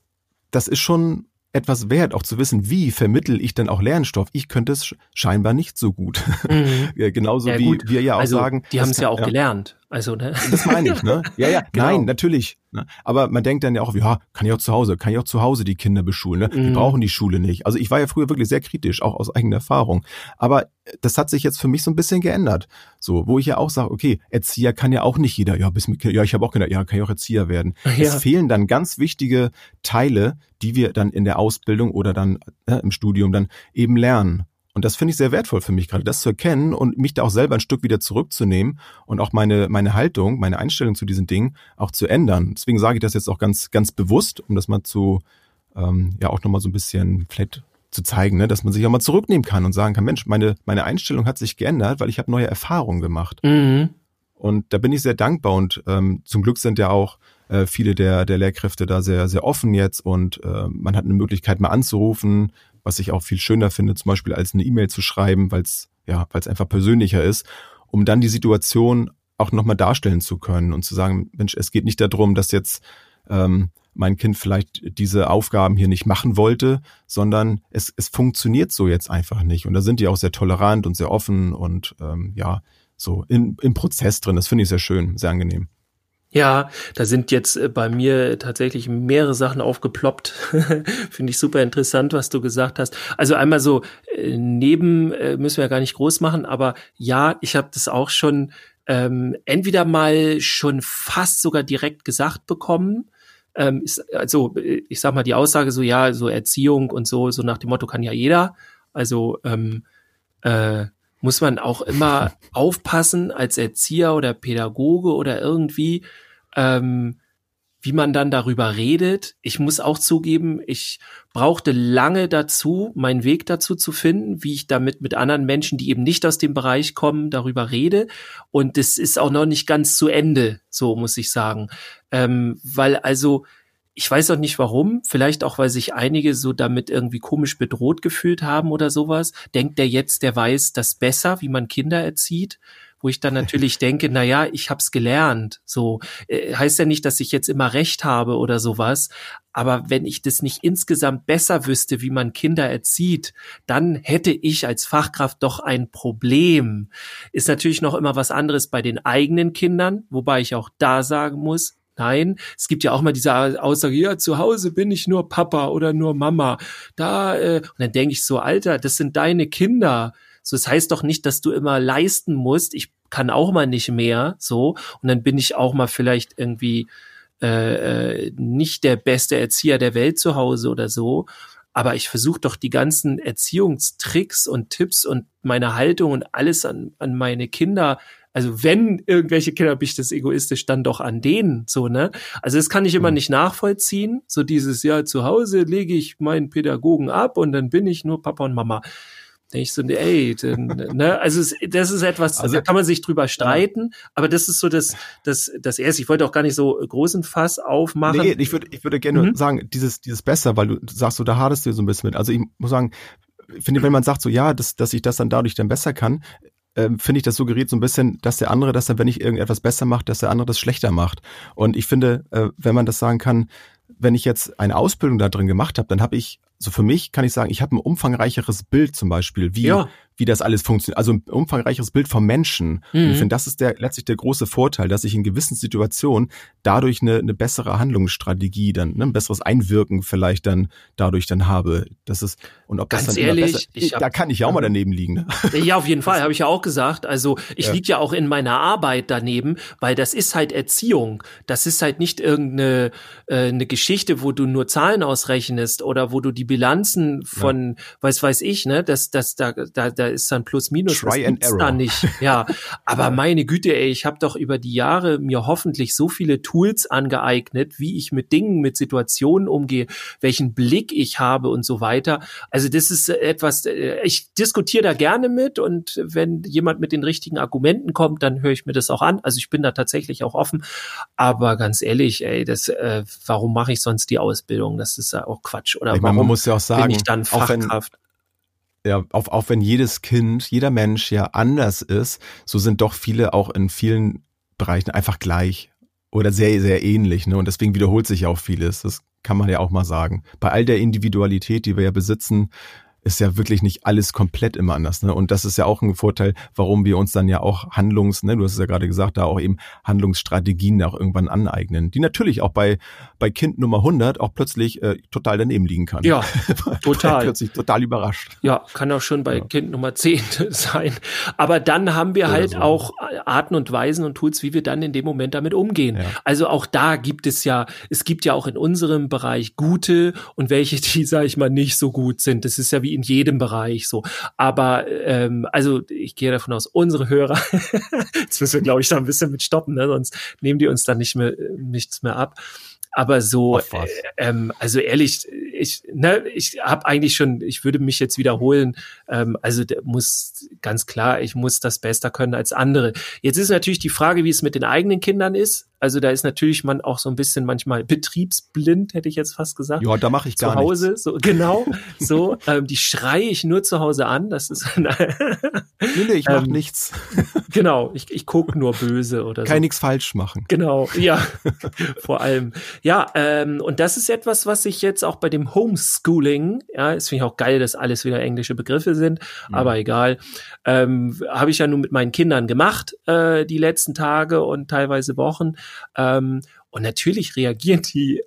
das ist schon etwas wert, auch zu wissen, wie vermittel ich denn auch Lernstoff. Ich könnte es scheinbar nicht so gut. Mhm. Genauso ja, wie wir ja auch also, sagen. Die haben es ja auch ja. gelernt. Also, ne? Das meine ich, ne? Ja, ja, genau. nein, natürlich. Ne? Aber man denkt dann ja auch, ja, kann ich auch zu Hause, kann ich auch zu Hause die Kinder beschulen, ne? Die mhm. brauchen die Schule nicht. Also ich war ja früher wirklich sehr kritisch, auch aus eigener Erfahrung. Aber das hat sich jetzt für mich so ein bisschen geändert. So, wo ich ja auch sage, okay, Erzieher kann ja auch nicht jeder, ja, bis mit, ja, ich habe auch Kinder, ja, kann ich auch Erzieher werden. Ja. Es fehlen dann ganz wichtige Teile, die wir dann in der Ausbildung oder dann äh, im Studium dann eben lernen. Und das finde ich sehr wertvoll für mich gerade, das zu erkennen und mich da auch selber ein Stück wieder zurückzunehmen und auch meine, meine Haltung, meine Einstellung zu diesen Dingen auch zu ändern. Deswegen sage ich das jetzt auch ganz, ganz bewusst, um das mal zu, ähm, ja auch nochmal so ein bisschen vielleicht zu zeigen, ne, dass man sich auch mal zurücknehmen kann und sagen kann, Mensch, meine, meine Einstellung hat sich geändert, weil ich habe neue Erfahrungen gemacht. Mhm. Und da bin ich sehr dankbar und ähm, zum Glück sind ja auch äh, viele der, der Lehrkräfte da sehr, sehr offen jetzt und äh, man hat eine Möglichkeit mal anzurufen, was ich auch viel schöner finde, zum Beispiel als eine E-Mail zu schreiben, weil es ja, weil es einfach persönlicher ist, um dann die Situation auch nochmal darstellen zu können und zu sagen, Mensch, es geht nicht darum, dass jetzt ähm, mein Kind vielleicht diese Aufgaben hier nicht machen wollte, sondern es, es funktioniert so jetzt einfach nicht. Und da sind die auch sehr tolerant und sehr offen und ähm, ja, so in, im Prozess drin. Das finde ich sehr schön, sehr angenehm. Ja, da sind jetzt äh, bei mir tatsächlich mehrere Sachen aufgeploppt. Finde ich super interessant, was du gesagt hast. Also einmal so äh, neben äh, müssen wir ja gar nicht groß machen, aber ja, ich habe das auch schon ähm, entweder mal schon fast sogar direkt gesagt bekommen. Ähm, ist, also ich sag mal die Aussage so ja, so Erziehung und so so nach dem Motto kann ja jeder. Also ähm, äh, muss man auch immer aufpassen als Erzieher oder Pädagoge oder irgendwie, ähm, wie man dann darüber redet. Ich muss auch zugeben, ich brauchte lange dazu, meinen Weg dazu zu finden, wie ich damit mit anderen Menschen, die eben nicht aus dem Bereich kommen, darüber rede. Und das ist auch noch nicht ganz zu Ende, so muss ich sagen. Ähm, weil also ich weiß auch nicht warum, vielleicht auch, weil sich einige so damit irgendwie komisch bedroht gefühlt haben oder sowas. Denkt der jetzt, der weiß das besser, wie man Kinder erzieht? Wo ich dann natürlich denke, na ja, ich hab's gelernt. So äh, heißt ja nicht, dass ich jetzt immer recht habe oder sowas. Aber wenn ich das nicht insgesamt besser wüsste, wie man Kinder erzieht, dann hätte ich als Fachkraft doch ein Problem. Ist natürlich noch immer was anderes bei den eigenen Kindern, wobei ich auch da sagen muss, Nein, es gibt ja auch mal diese Aussage, ja, zu Hause bin ich nur Papa oder nur Mama. Da, äh, und dann denke ich so, Alter, das sind deine Kinder. So, das heißt doch nicht, dass du immer leisten musst. Ich kann auch mal nicht mehr, so. Und dann bin ich auch mal vielleicht irgendwie äh, äh nicht der beste Erzieher der Welt zu Hause oder so. Aber ich versuche doch die ganzen Erziehungstricks und Tipps und meine Haltung und alles an, an meine Kinder also wenn irgendwelche Kinder bin ich das egoistisch, dann doch an denen, so, ne? Also das kann ich immer mhm. nicht nachvollziehen. So dieses, ja, zu Hause lege ich meinen Pädagogen ab und dann bin ich nur Papa und Mama denke ich so, ey, ne, also es, das ist etwas, also, da kann man sich drüber streiten, ja. aber das ist so das, das, das erste. Ich wollte auch gar nicht so großen Fass aufmachen. Nee, ich würde, ich würde gerne mhm. sagen, dieses, dieses besser, weil du sagst so, da hadest du so ein bisschen mit. Also ich muss sagen, finde, wenn man sagt so, ja, dass, dass ich das dann dadurch dann besser kann, ähm, finde ich, das suggeriert so ein bisschen, dass der andere dass er, wenn ich irgendetwas besser macht, dass der andere das schlechter macht. Und ich finde, äh, wenn man das sagen kann, wenn ich jetzt eine Ausbildung da drin gemacht habe, dann habe ich so für mich kann ich sagen, ich habe ein umfangreicheres Bild zum Beispiel, wie, ja. Wie das alles funktioniert. Also ein umfangreicheres Bild vom Menschen. Mhm. Und ich finde, das ist der letztlich der große Vorteil, dass ich in gewissen Situationen dadurch eine, eine bessere Handlungsstrategie, dann ne, ein besseres Einwirken vielleicht dann dadurch dann habe. Das ist und ob Ganz das dann ehrlich, besser, ich hab, da kann ich ja auch mal daneben liegen. Ne? Ja, auf jeden Fall, habe ich ja auch gesagt. Also ich ja. liege ja auch in meiner Arbeit daneben, weil das ist halt Erziehung. Das ist halt nicht irgendeine äh, eine Geschichte, wo du nur Zahlen ausrechnest oder wo du die Bilanzen von, ja. weiß weiß ich, ne, das, das, da, da, da ist dann plus minus, Try and error. da nicht. Ja, aber meine Güte, ey, ich habe doch über die Jahre mir hoffentlich so viele Tools angeeignet, wie ich mit Dingen, mit Situationen umgehe, welchen Blick ich habe und so weiter. Also das ist etwas, äh, ich diskutiere da gerne mit und wenn jemand mit den richtigen Argumenten kommt, dann höre ich mir das auch an. Also ich bin da tatsächlich auch offen. Aber ganz ehrlich, ey, das, äh, warum mache ich sonst die Ausbildung? Das ist ja auch Quatsch. Oder ich meine, man muss ja auch sagen, bin ich dann Fachkraft? Ja, auch, auch wenn jedes Kind, jeder Mensch ja anders ist, so sind doch viele auch in vielen Bereichen einfach gleich oder sehr, sehr ähnlich. Ne? Und deswegen wiederholt sich ja auch vieles. Das kann man ja auch mal sagen. Bei all der Individualität, die wir ja besitzen, ist ja wirklich nicht alles komplett immer anders. Ne? Und das ist ja auch ein Vorteil, warum wir uns dann ja auch Handlungs, ne, du hast es ja gerade gesagt, da auch eben Handlungsstrategien auch irgendwann aneignen, die natürlich auch bei, bei Kind Nummer 100 auch plötzlich äh, total daneben liegen kann. Ja, total. plötzlich total überrascht. Ja, kann auch schon bei ja. Kind Nummer 10 sein. Aber dann haben wir halt so. auch Arten und Weisen und Tools, wie wir dann in dem Moment damit umgehen. Ja. Also auch da gibt es ja, es gibt ja auch in unserem Bereich gute und welche, die, sage ich mal, nicht so gut sind. Das ist ja wie wie in jedem Bereich so. Aber ähm, also ich gehe davon aus, unsere Hörer, jetzt müssen wir, glaube ich, da ein bisschen mit stoppen, ne? sonst nehmen die uns dann nicht mehr nichts mehr ab. Aber so, äh, ähm, also ehrlich, ich, ne, ich habe eigentlich schon, ich würde mich jetzt wiederholen. Ähm, also muss ganz klar, ich muss das besser können als andere. Jetzt ist natürlich die Frage, wie es mit den eigenen Kindern ist. Also da ist natürlich man auch so ein bisschen manchmal betriebsblind, hätte ich jetzt fast gesagt. Ja, da mache ich gar zu Hause, nichts. so genau, so ähm, die schreie ich nur zu Hause an. Das ist nee, nee, ich mache ähm, nichts. Genau, ich, ich guck nur böse oder Kein so. nichts falsch machen. Genau, ja, vor allem. Ja, ähm, und das ist etwas, was ich jetzt auch bei dem Homeschooling, ja, es finde ich auch geil, dass alles wieder englische Begriffe sind, mhm. aber egal, ähm, habe ich ja nun mit meinen Kindern gemacht äh, die letzten Tage und teilweise Wochen. Ähm, und natürlich reagieren die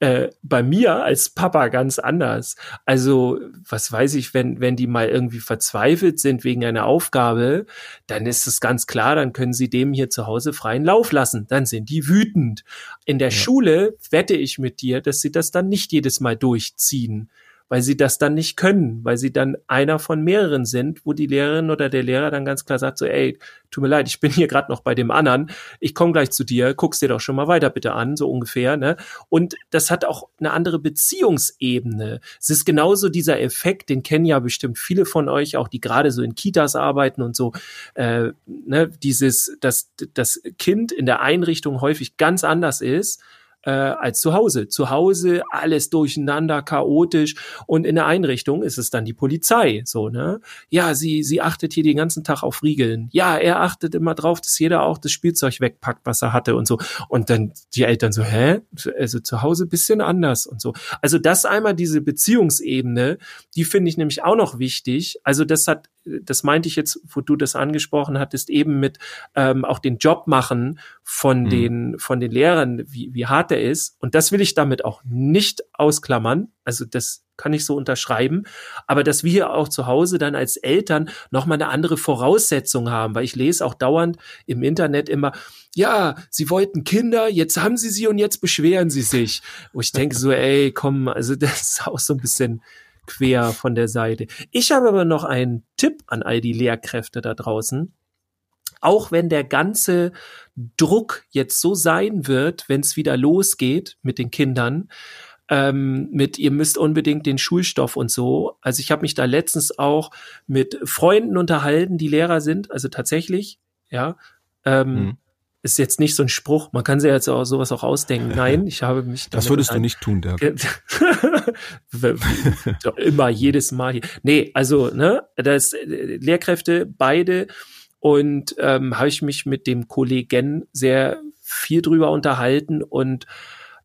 äh, bei mir als Papa ganz anders. Also, was weiß ich, wenn, wenn die mal irgendwie verzweifelt sind wegen einer Aufgabe, dann ist es ganz klar, dann können sie dem hier zu Hause freien Lauf lassen. Dann sind die wütend. In der ja. Schule wette ich mit dir, dass sie das dann nicht jedes Mal durchziehen weil sie das dann nicht können, weil sie dann einer von mehreren sind, wo die Lehrerin oder der Lehrer dann ganz klar sagt so, ey, tut mir leid, ich bin hier gerade noch bei dem anderen, ich komme gleich zu dir, guck's dir doch schon mal weiter bitte an, so ungefähr, ne? Und das hat auch eine andere Beziehungsebene. Es ist genauso dieser Effekt, den kennen ja bestimmt viele von euch, auch die gerade so in Kitas arbeiten und so, äh, ne, dieses, dass das Kind in der Einrichtung häufig ganz anders ist äh, als zu Hause. Zu Hause alles durcheinander, chaotisch und in der Einrichtung ist es dann die Polizei. So, ne? Ja, sie, sie achtet hier den ganzen Tag auf Riegeln. Ja, er achtet immer drauf, dass jeder auch das Spielzeug wegpackt, was er hatte und so. Und dann die Eltern so, hä? Also zu Hause bisschen anders und so. Also das einmal diese Beziehungsebene, die finde ich nämlich auch noch wichtig. Also das hat das meinte ich jetzt, wo du das angesprochen hattest, eben mit ähm, auch den Job machen von mhm. den von den Lehrern, wie, wie hart er ist. Und das will ich damit auch nicht ausklammern. Also das kann ich so unterschreiben. Aber dass wir auch zu Hause dann als Eltern nochmal eine andere Voraussetzung haben, weil ich lese auch dauernd im Internet immer, ja, sie wollten Kinder, jetzt haben sie sie und jetzt beschweren sie sich. Wo ich denke so, ey, komm, also das ist auch so ein bisschen quer von der Seite. Ich habe aber noch einen Tipp an all die Lehrkräfte da draußen. Auch wenn der ganze Druck jetzt so sein wird, wenn es wieder losgeht mit den Kindern, ähm, mit, ihr müsst unbedingt den Schulstoff und so. Also ich habe mich da letztens auch mit Freunden unterhalten, die Lehrer sind, also tatsächlich, ja. Ähm, mhm. Ist jetzt nicht so ein Spruch, man kann sich jetzt auch sowas auch ausdenken. Nein, ich habe mich. Das würdest du nicht tun, Dirk. Immer, jedes Mal hier. Nee, also, ne, das äh, Lehrkräfte, beide. Und ähm, habe ich mich mit dem Kollegen sehr viel drüber unterhalten und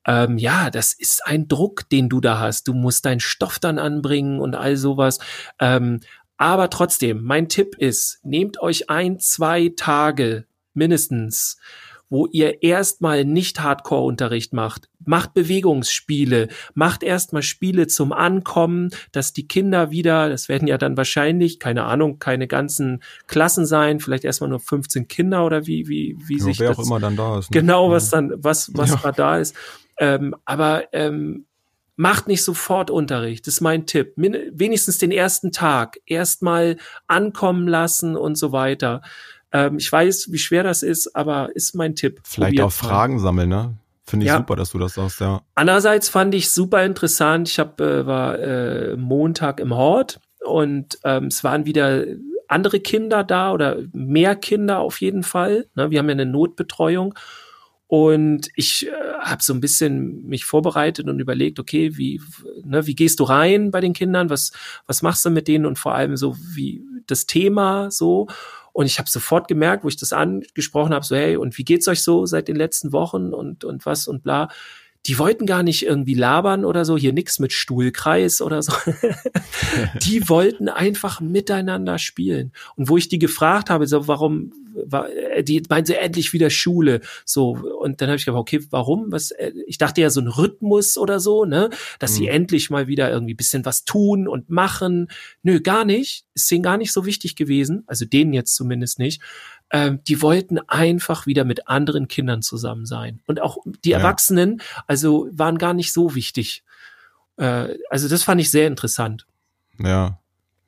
ähm, ja, das ist ein Druck, den du da hast. Du musst deinen Stoff dann anbringen und all sowas. Ähm, aber trotzdem, mein Tipp ist, nehmt euch ein, zwei Tage mindestens wo ihr erstmal nicht Hardcore-Unterricht macht. Macht Bewegungsspiele, macht erstmal Spiele zum Ankommen, dass die Kinder wieder, das werden ja dann wahrscheinlich, keine Ahnung, keine ganzen Klassen sein, vielleicht erstmal nur 15 Kinder oder wie, wie, wie ja, sich wer das, auch immer dann da ist. Ne? Genau, was dann, was, was ja. da ist. Ähm, aber ähm, macht nicht sofort Unterricht. Das ist mein Tipp. Min wenigstens den ersten Tag erstmal ankommen lassen und so weiter. Ähm, ich weiß, wie schwer das ist, aber ist mein Tipp. Vielleicht Probiert auch Fragen mal. sammeln, ne? Finde ich ja. super, dass du das sagst, ja. Andererseits fand ich super interessant. Ich hab, äh, war äh, Montag im Hort und ähm, es waren wieder andere Kinder da oder mehr Kinder auf jeden Fall. Ne? Wir haben ja eine Notbetreuung und ich äh, habe so ein bisschen mich vorbereitet und überlegt, okay, wie, ne, wie gehst du rein bei den Kindern? Was, was machst du mit denen? Und vor allem so wie das Thema so. Und ich habe sofort gemerkt, wo ich das angesprochen habe, so hey, und wie geht's euch so seit den letzten Wochen und und was und bla die wollten gar nicht irgendwie labern oder so, hier nix mit Stuhlkreis oder so. die wollten einfach miteinander spielen. Und wo ich die gefragt habe, so warum, war, äh, die meinen sie endlich wieder Schule, so. Und dann habe ich gedacht, okay, warum? Was? Äh, ich dachte ja so ein Rhythmus oder so, ne, dass mhm. sie endlich mal wieder irgendwie bisschen was tun und machen. Nö, gar nicht. Ist denen gar nicht so wichtig gewesen. Also denen jetzt zumindest nicht ähm, die wollten einfach wieder mit anderen Kindern zusammen sein. Und auch die ja. Erwachsenen, also waren gar nicht so wichtig. Äh, also das fand ich sehr interessant. Ja.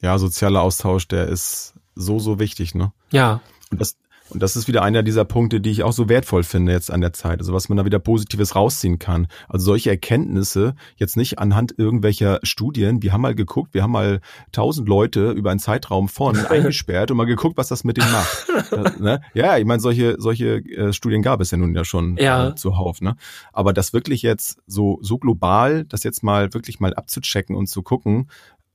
Ja, sozialer Austausch, der ist so, so wichtig, ne? Ja. Und das, und das ist wieder einer dieser Punkte, die ich auch so wertvoll finde jetzt an der Zeit. Also was man da wieder Positives rausziehen kann. Also solche Erkenntnisse jetzt nicht anhand irgendwelcher Studien. Wir haben mal geguckt, wir haben mal tausend Leute über einen Zeitraum von eingesperrt und mal geguckt, was das mit denen macht. das, ne? Ja, ich meine, solche, solche äh, Studien gab es ja nun ja schon ja. Äh, zuhauf. Ne? Aber das wirklich jetzt so, so global, das jetzt mal wirklich mal abzuchecken und zu gucken,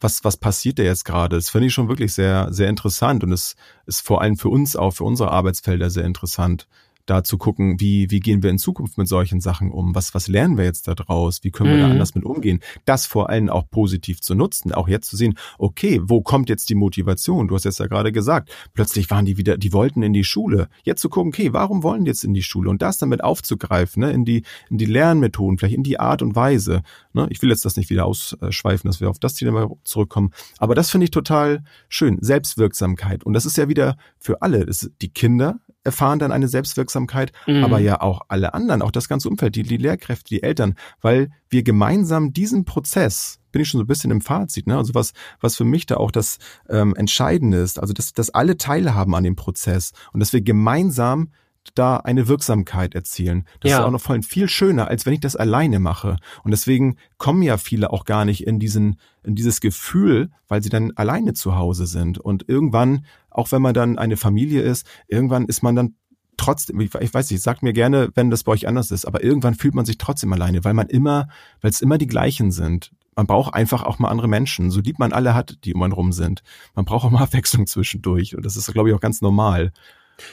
was, was passiert da jetzt gerade? Das finde ich schon wirklich sehr, sehr interessant und es ist vor allem für uns auch, für unsere Arbeitsfelder sehr interessant, da zu gucken, wie, wie gehen wir in Zukunft mit solchen Sachen um? Was, was lernen wir jetzt da draus? Wie können wir mhm. da anders mit umgehen? Das vor allem auch positiv zu nutzen, auch jetzt zu sehen, okay, wo kommt jetzt die Motivation? Du hast jetzt ja gerade gesagt, plötzlich waren die wieder, die wollten in die Schule. Jetzt zu gucken, okay, warum wollen die jetzt in die Schule? Und das damit aufzugreifen, ne, in die, in die Lernmethoden, vielleicht in die Art und Weise. Ne? Ich will jetzt das nicht wieder ausschweifen, dass wir auf das Thema zurückkommen. Aber das finde ich total schön. Selbstwirksamkeit. Und das ist ja wieder für alle. Das, die Kinder erfahren dann eine Selbstwirksamkeit, mhm. aber ja auch alle anderen, auch das ganze Umfeld, die, die Lehrkräfte, die Eltern, weil wir gemeinsam diesen Prozess, bin ich schon so ein bisschen im Fazit, ne? Also was, was für mich da auch das ähm, Entscheidende ist, also dass, dass alle teilhaben an dem Prozess und dass wir gemeinsam da eine Wirksamkeit erzielen. Das ja. ist auch noch voll viel schöner, als wenn ich das alleine mache. Und deswegen kommen ja viele auch gar nicht in diesen, in dieses Gefühl, weil sie dann alleine zu Hause sind. Und irgendwann, auch wenn man dann eine Familie ist, irgendwann ist man dann trotzdem, ich, weiß nicht, sagt mir gerne, wenn das bei euch anders ist, aber irgendwann fühlt man sich trotzdem alleine, weil man immer, weil es immer die gleichen sind. Man braucht einfach auch mal andere Menschen, so lieb man alle hat, die um einen rum sind. Man braucht auch mal Abwechslung zwischendurch und das ist, glaube ich, auch ganz normal.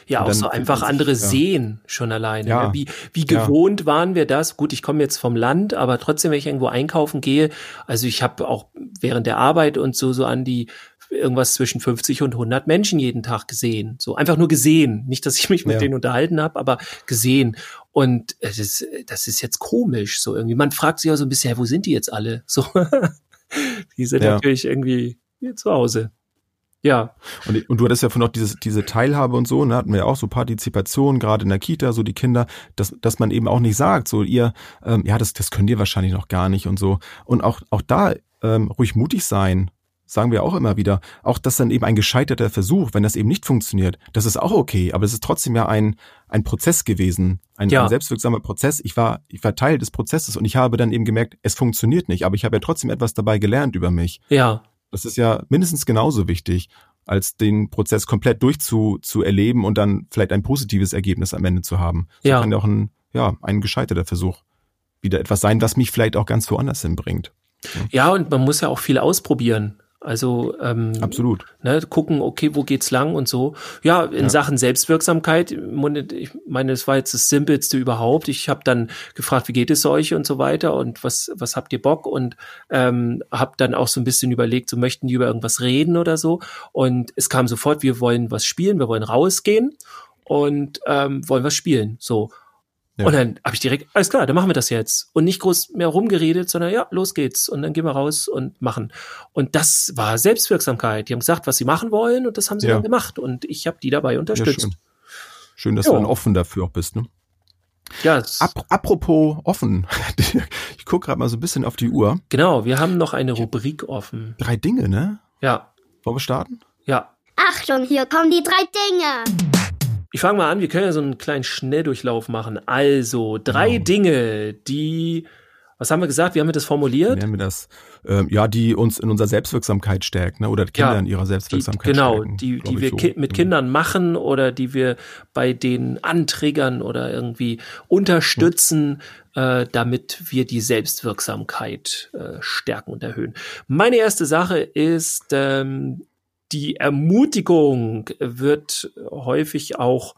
Ja, auch so einfach andere ja. sehen schon alleine. Ja. Ne? Wie, wie gewohnt ja. waren wir das? Gut, ich komme jetzt vom Land, aber trotzdem, wenn ich irgendwo einkaufen gehe, also ich habe auch während der Arbeit und so so an die irgendwas zwischen 50 und 100 Menschen jeden Tag gesehen. So einfach nur gesehen. Nicht, dass ich mich mit ja. denen unterhalten habe, aber gesehen. Und das ist, das ist jetzt komisch. So irgendwie. Man fragt sich ja so ein bisschen, hey, wo sind die jetzt alle? So, die sind ja. natürlich irgendwie zu Hause. Ja. Und, und du hattest ja von noch dieses, diese Teilhabe und so, ne, hatten wir ja auch so Partizipation, gerade in der Kita, so die Kinder, dass, dass man eben auch nicht sagt, so ihr, ähm, ja, das, das könnt ihr wahrscheinlich noch gar nicht und so. Und auch, auch da ähm, ruhig mutig sein, sagen wir auch immer wieder. Auch das dann eben ein gescheiterter Versuch, wenn das eben nicht funktioniert, das ist auch okay, aber es ist trotzdem ja ein, ein Prozess gewesen, ein, ja. ein selbstwirksamer Prozess. Ich war, ich war Teil des Prozesses und ich habe dann eben gemerkt, es funktioniert nicht, aber ich habe ja trotzdem etwas dabei gelernt über mich. Ja. Das ist ja mindestens genauso wichtig, als den Prozess komplett durchzu zu erleben und dann vielleicht ein positives Ergebnis am Ende zu haben. So ja. kann ja auch ein, ja, ein gescheiterter Versuch wieder etwas sein, was mich vielleicht auch ganz woanders hinbringt. Ja, und man muss ja auch viel ausprobieren. Also ähm, absolut. Ne, gucken, okay, wo geht's lang und so. Ja, in ja. Sachen Selbstwirksamkeit, ich meine, es war jetzt das simpelste überhaupt. Ich habe dann gefragt, wie geht es euch und so weiter und was was habt ihr Bock und ähm, habe dann auch so ein bisschen überlegt, so möchten die über irgendwas reden oder so. Und es kam sofort, wir wollen was spielen, wir wollen rausgehen und ähm, wollen was spielen. So ja. Und dann habe ich direkt, alles klar, dann machen wir das jetzt. Und nicht groß mehr rumgeredet, sondern ja, los geht's. Und dann gehen wir raus und machen. Und das war Selbstwirksamkeit. Die haben gesagt, was sie machen wollen und das haben sie ja. dann gemacht. Und ich habe die dabei unterstützt. Ja, schön. schön, dass jo. du dann offen dafür auch bist, ne? Ja. Ap apropos offen. ich gucke gerade mal so ein bisschen auf die Uhr. Genau, wir haben noch eine Rubrik offen. Drei Dinge, ne? Ja. Wollen wir starten? Ja. Achtung, hier kommen die drei Dinge. Ich fange mal an, wir können ja so einen kleinen Schnelldurchlauf machen. Also, drei genau. Dinge, die, was haben wir gesagt? Wie haben wir das formuliert? Wie haben wir das? Ähm, ja, die uns in unserer Selbstwirksamkeit stärken, ne? oder Kinder ja, in ihrer Selbstwirksamkeit die, genau, stärken. Genau, die, die wir so. ki mit Kindern machen oder die wir bei denen antriggern oder irgendwie unterstützen, hm. äh, damit wir die Selbstwirksamkeit äh, stärken und erhöhen. Meine erste Sache ist, ähm, die Ermutigung wird häufig auch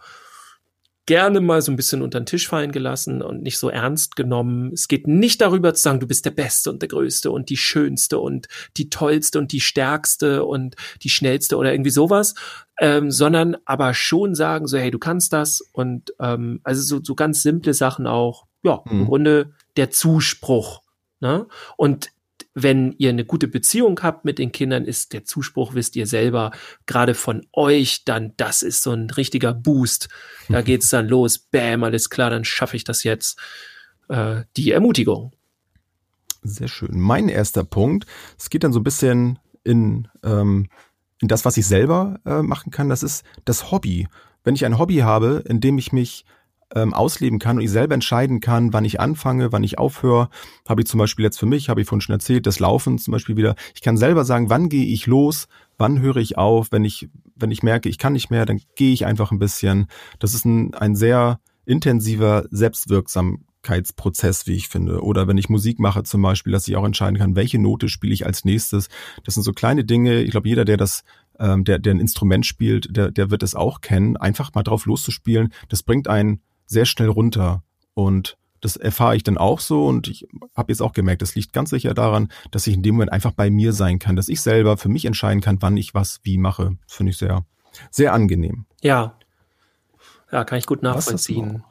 gerne mal so ein bisschen unter den Tisch fallen gelassen und nicht so ernst genommen. Es geht nicht darüber zu sagen, du bist der Beste und der Größte und die Schönste und die Tollste und die Stärkste und die Schnellste oder irgendwie sowas, ähm, sondern aber schon sagen so, hey, du kannst das und ähm, also so, so ganz simple Sachen auch, ja, mhm. im Grunde der Zuspruch. Ne? Und wenn ihr eine gute Beziehung habt mit den Kindern, ist der Zuspruch, wisst ihr selber, gerade von euch, dann das ist so ein richtiger Boost. Da geht's dann los, bam, alles klar, dann schaffe ich das jetzt. Äh, die Ermutigung. Sehr schön. Mein erster Punkt, es geht dann so ein bisschen in, ähm, in das, was ich selber äh, machen kann, das ist das Hobby. Wenn ich ein Hobby habe, in dem ich mich ähm, ausleben kann und ich selber entscheiden kann, wann ich anfange, wann ich aufhöre. Habe ich zum Beispiel jetzt für mich, habe ich vorhin schon erzählt, das Laufen zum Beispiel wieder. Ich kann selber sagen, wann gehe ich los, wann höre ich auf, wenn ich, wenn ich merke, ich kann nicht mehr, dann gehe ich einfach ein bisschen. Das ist ein, ein sehr intensiver Selbstwirksamkeitsprozess, wie ich finde. Oder wenn ich Musik mache zum Beispiel, dass ich auch entscheiden kann, welche Note spiele ich als nächstes. Das sind so kleine Dinge. Ich glaube, jeder, der das ähm, der, der ein Instrument spielt, der, der wird es auch kennen. Einfach mal drauf loszuspielen, das bringt einen sehr schnell runter. Und das erfahre ich dann auch so und ich habe jetzt auch gemerkt, das liegt ganz sicher daran, dass ich in dem Moment einfach bei mir sein kann, dass ich selber für mich entscheiden kann, wann ich was wie mache. Das finde ich sehr, sehr angenehm. Ja. Ja, kann ich gut nachvollziehen.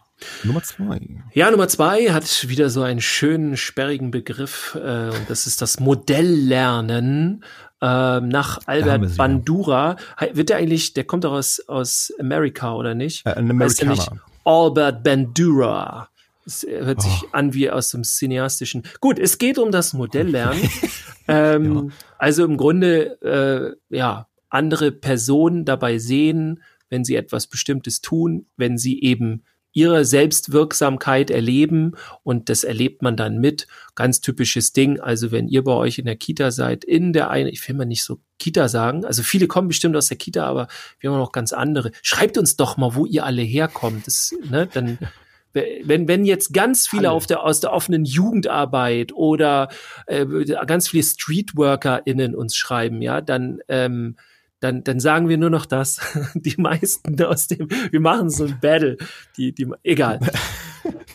Nummer zwei. Ja, Nummer zwei hat wieder so einen schönen, sperrigen Begriff. Äh, und das ist das Modelllernen. Äh, nach Albert Bandura. Wird der eigentlich, der kommt doch aus, aus Amerika, oder nicht? Äh, ein Amerikaner. Albert Bandura. Es hört sich oh. an wie aus dem cineastischen. Gut, es geht um das Modelllernen. ähm, ja. Also im Grunde, äh, ja, andere Personen dabei sehen, wenn sie etwas Bestimmtes tun, wenn sie eben ihre Selbstwirksamkeit erleben und das erlebt man dann mit. Ganz typisches Ding. Also wenn ihr bei euch in der Kita seid, in der eine, ich will mal nicht so Kita sagen, also viele kommen bestimmt aus der Kita, aber wir haben noch ganz andere. Schreibt uns doch mal, wo ihr alle herkommt. Das, ne, dann wenn, wenn jetzt ganz viele auf der, aus der offenen Jugendarbeit oder äh, ganz viele StreetworkerInnen uns schreiben, ja, dann ähm, dann, dann sagen wir nur noch das. Die meisten aus dem, wir machen so ein Battle. Die, die, egal.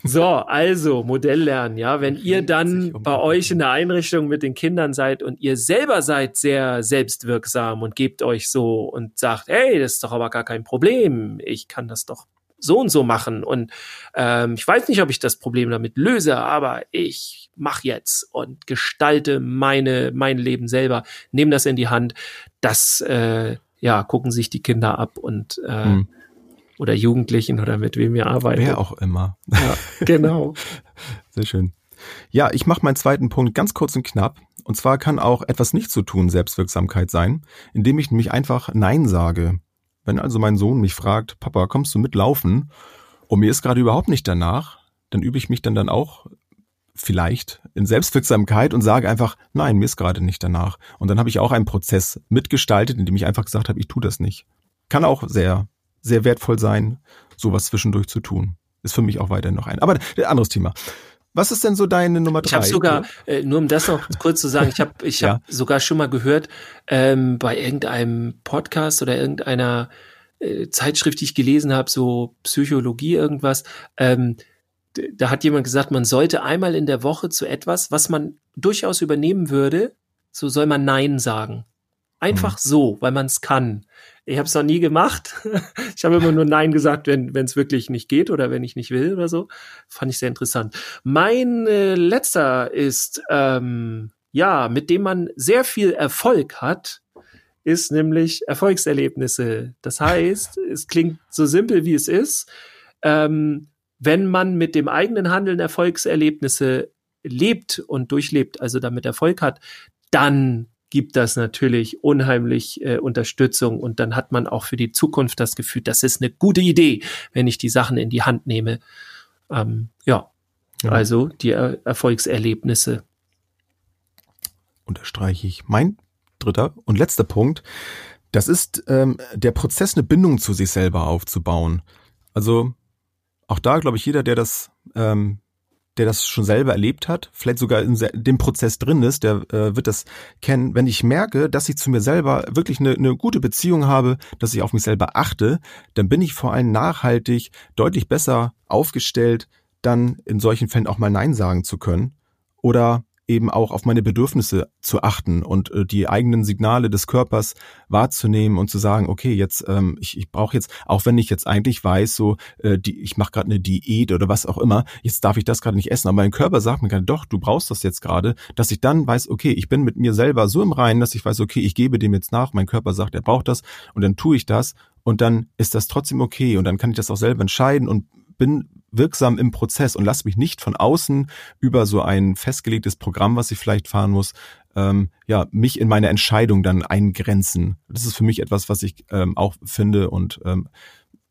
So, also Modell lernen, ja. Wenn ihr dann bei euch in der Einrichtung mit den Kindern seid und ihr selber seid sehr selbstwirksam und gebt euch so und sagt, hey, das ist doch aber gar kein Problem. Ich kann das doch so und so machen. Und ähm, ich weiß nicht, ob ich das Problem damit löse, aber ich mach jetzt und gestalte meine mein Leben selber, nehme das in die Hand. Das äh, ja gucken sich die Kinder ab und äh, hm. oder Jugendlichen oder mit wem wir arbeiten. Wer auch immer. Ja, genau. Sehr schön. Ja, ich mache meinen zweiten Punkt ganz kurz und knapp. Und zwar kann auch etwas nicht zu tun Selbstwirksamkeit sein, indem ich nämlich einfach Nein sage. Wenn also mein Sohn mich fragt, Papa, kommst du mitlaufen? Und mir ist gerade überhaupt nicht danach, dann übe ich mich dann dann auch vielleicht in Selbstwirksamkeit und sage einfach, nein, mir ist gerade nicht danach. Und dann habe ich auch einen Prozess mitgestaltet, in dem ich einfach gesagt habe, ich tue das nicht. Kann auch sehr, sehr wertvoll sein, sowas zwischendurch zu tun. Ist für mich auch weiterhin noch ein. Aber anderes Thema. Was ist denn so deine Nummer drei? Ich habe sogar, äh, nur um das noch kurz zu sagen, ich habe ich ja. hab sogar schon mal gehört, ähm, bei irgendeinem Podcast oder irgendeiner äh, Zeitschrift, die ich gelesen habe, so Psychologie irgendwas, ähm, da hat jemand gesagt, man sollte einmal in der Woche zu etwas, was man durchaus übernehmen würde, so soll man Nein sagen. Einfach mhm. so, weil man es kann. Ich habe es noch nie gemacht. ich habe immer nur Nein gesagt, wenn es wirklich nicht geht oder wenn ich nicht will oder so. Fand ich sehr interessant. Mein äh, letzter ist, ähm, ja, mit dem man sehr viel Erfolg hat, ist nämlich Erfolgserlebnisse. Das heißt, es klingt so simpel, wie es ist. Ähm, wenn man mit dem eigenen Handeln Erfolgserlebnisse lebt und durchlebt, also damit Erfolg hat, dann gibt das natürlich unheimlich äh, Unterstützung und dann hat man auch für die Zukunft das Gefühl, das ist eine gute Idee, wenn ich die Sachen in die Hand nehme. Ähm, ja. ja, also die er Erfolgserlebnisse. Unterstreiche ich. Mein dritter und letzter Punkt, das ist ähm, der Prozess, eine Bindung zu sich selber aufzubauen. Also auch da glaube ich, jeder, der das ähm, der das schon selber erlebt hat, vielleicht sogar in dem Prozess drin ist, der äh, wird das kennen. Wenn ich merke, dass ich zu mir selber wirklich eine, eine gute Beziehung habe, dass ich auf mich selber achte, dann bin ich vor allem nachhaltig deutlich besser aufgestellt, dann in solchen Fällen auch mal Nein sagen zu können oder eben auch auf meine Bedürfnisse zu achten und äh, die eigenen Signale des Körpers wahrzunehmen und zu sagen, okay, jetzt ähm, ich, ich brauche jetzt, auch wenn ich jetzt eigentlich weiß, so äh, die, ich mache gerade eine Diät oder was auch immer, jetzt darf ich das gerade nicht essen, aber mein Körper sagt mir gerade, doch, du brauchst das jetzt gerade, dass ich dann weiß, okay, ich bin mit mir selber so im Reinen, dass ich weiß, okay, ich gebe dem jetzt nach, mein Körper sagt, er braucht das und dann tue ich das und dann ist das trotzdem okay und dann kann ich das auch selber entscheiden und bin wirksam im Prozess und lass mich nicht von außen über so ein festgelegtes Programm, was ich vielleicht fahren muss, ähm, ja, mich in meine Entscheidung dann eingrenzen. Das ist für mich etwas, was ich ähm, auch finde und ähm,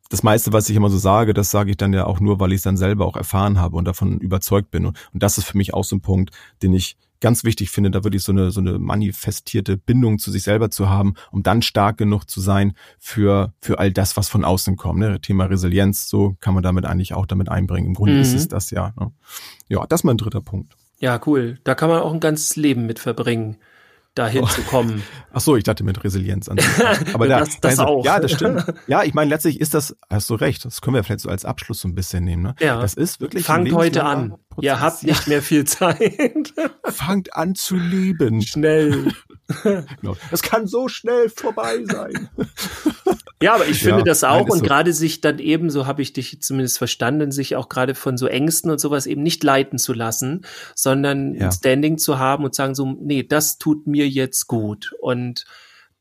das meiste, was ich immer so sage, das sage ich dann ja auch nur, weil ich es dann selber auch erfahren habe und davon überzeugt bin. Und, und das ist für mich auch so ein Punkt, den ich ganz wichtig finde, da wirklich so eine, so eine manifestierte Bindung zu sich selber zu haben, um dann stark genug zu sein für, für all das, was von außen kommt. Ne? Thema Resilienz, so kann man damit eigentlich auch damit einbringen. Im Grunde mhm. ist es das ja. Ne? Ja, das ist mein dritter Punkt. Ja, cool. Da kann man auch ein ganzes Leben mit verbringen dahin oh. zu kommen. Ach so, ich dachte mit Resilienz an. Aber da, das, das auch. Ja, das stimmt. Ja, ich meine, letztlich ist das, hast du recht, das können wir vielleicht so als Abschluss so ein bisschen nehmen. Ne? Ja. Das ist wirklich Fangt heute an. Prozess. Ihr habt nicht mehr viel Zeit. Fangt an zu leben. Schnell. genau. Das kann so schnell vorbei sein. Ja, aber ich finde ja, das auch und so. gerade sich dann eben, so habe ich dich zumindest verstanden, sich auch gerade von so Ängsten und sowas eben nicht leiten zu lassen, sondern ja. ein Standing zu haben und sagen so, nee, das tut mir jetzt gut und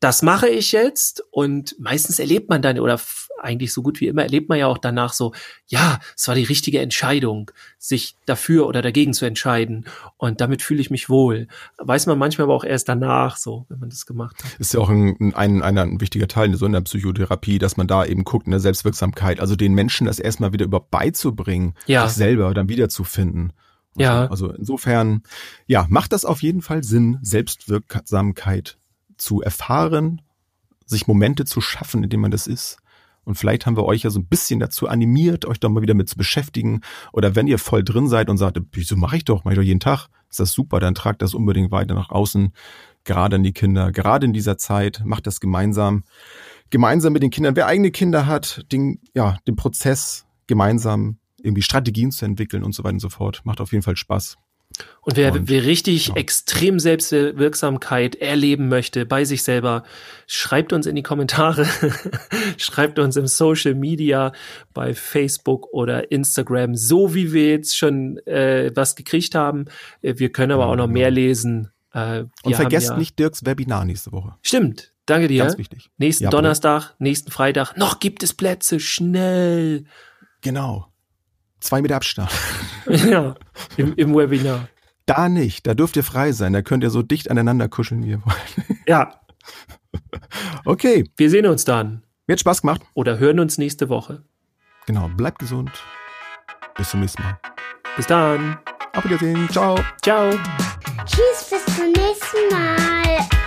das mache ich jetzt und meistens erlebt man dann oder eigentlich so gut wie immer erlebt man ja auch danach so, ja, es war die richtige Entscheidung, sich dafür oder dagegen zu entscheiden und damit fühle ich mich wohl. Weiß man manchmal aber auch erst danach so, wenn man das gemacht hat. Ist ja auch ein, ein, ein, ein wichtiger Teil so in der Psychotherapie, dass man da eben guckt in der Selbstwirksamkeit, also den Menschen das erstmal wieder über beizubringen, ja. sich selber dann wiederzufinden. Ja. Also insofern, ja, macht das auf jeden Fall Sinn, Selbstwirksamkeit zu erfahren, sich Momente zu schaffen, in denen man das ist. Und vielleicht haben wir euch ja so ein bisschen dazu animiert, euch doch mal wieder mit zu beschäftigen. Oder wenn ihr voll drin seid und sagt, wieso mache ich doch, mache ich doch jeden Tag, ist das super, dann tragt das unbedingt weiter nach außen, gerade an die Kinder, gerade in dieser Zeit, macht das gemeinsam. Gemeinsam mit den Kindern. Wer eigene Kinder hat, den, ja, den Prozess gemeinsam irgendwie Strategien zu entwickeln und so weiter und so fort. Macht auf jeden Fall Spaß. Und wer, und, wer richtig ja. extrem Selbstwirksamkeit erleben möchte bei sich selber, schreibt uns in die Kommentare, schreibt uns im Social Media, bei Facebook oder Instagram, so wie wir jetzt schon äh, was gekriegt haben. Äh, wir können aber auch noch mehr lesen. Äh, und vergesst ja, nicht Dirks Webinar nächste Woche. Stimmt. Danke dir. Ganz wichtig. Nächsten ja, Donnerstag, nächsten Freitag. Noch gibt es Plätze. Schnell. Genau. Zwei Meter Abstand. ja, im, im Webinar. Da nicht, da dürft ihr frei sein, da könnt ihr so dicht aneinander kuscheln, wie ihr wollt. Ja. okay. Wir sehen uns dann. Mir hat Spaß gemacht. Oder hören uns nächste Woche. Genau, bleibt gesund. Bis zum nächsten Mal. Bis dann. Auf Wiedersehen. Ciao. Ciao. Tschüss, bis zum nächsten Mal.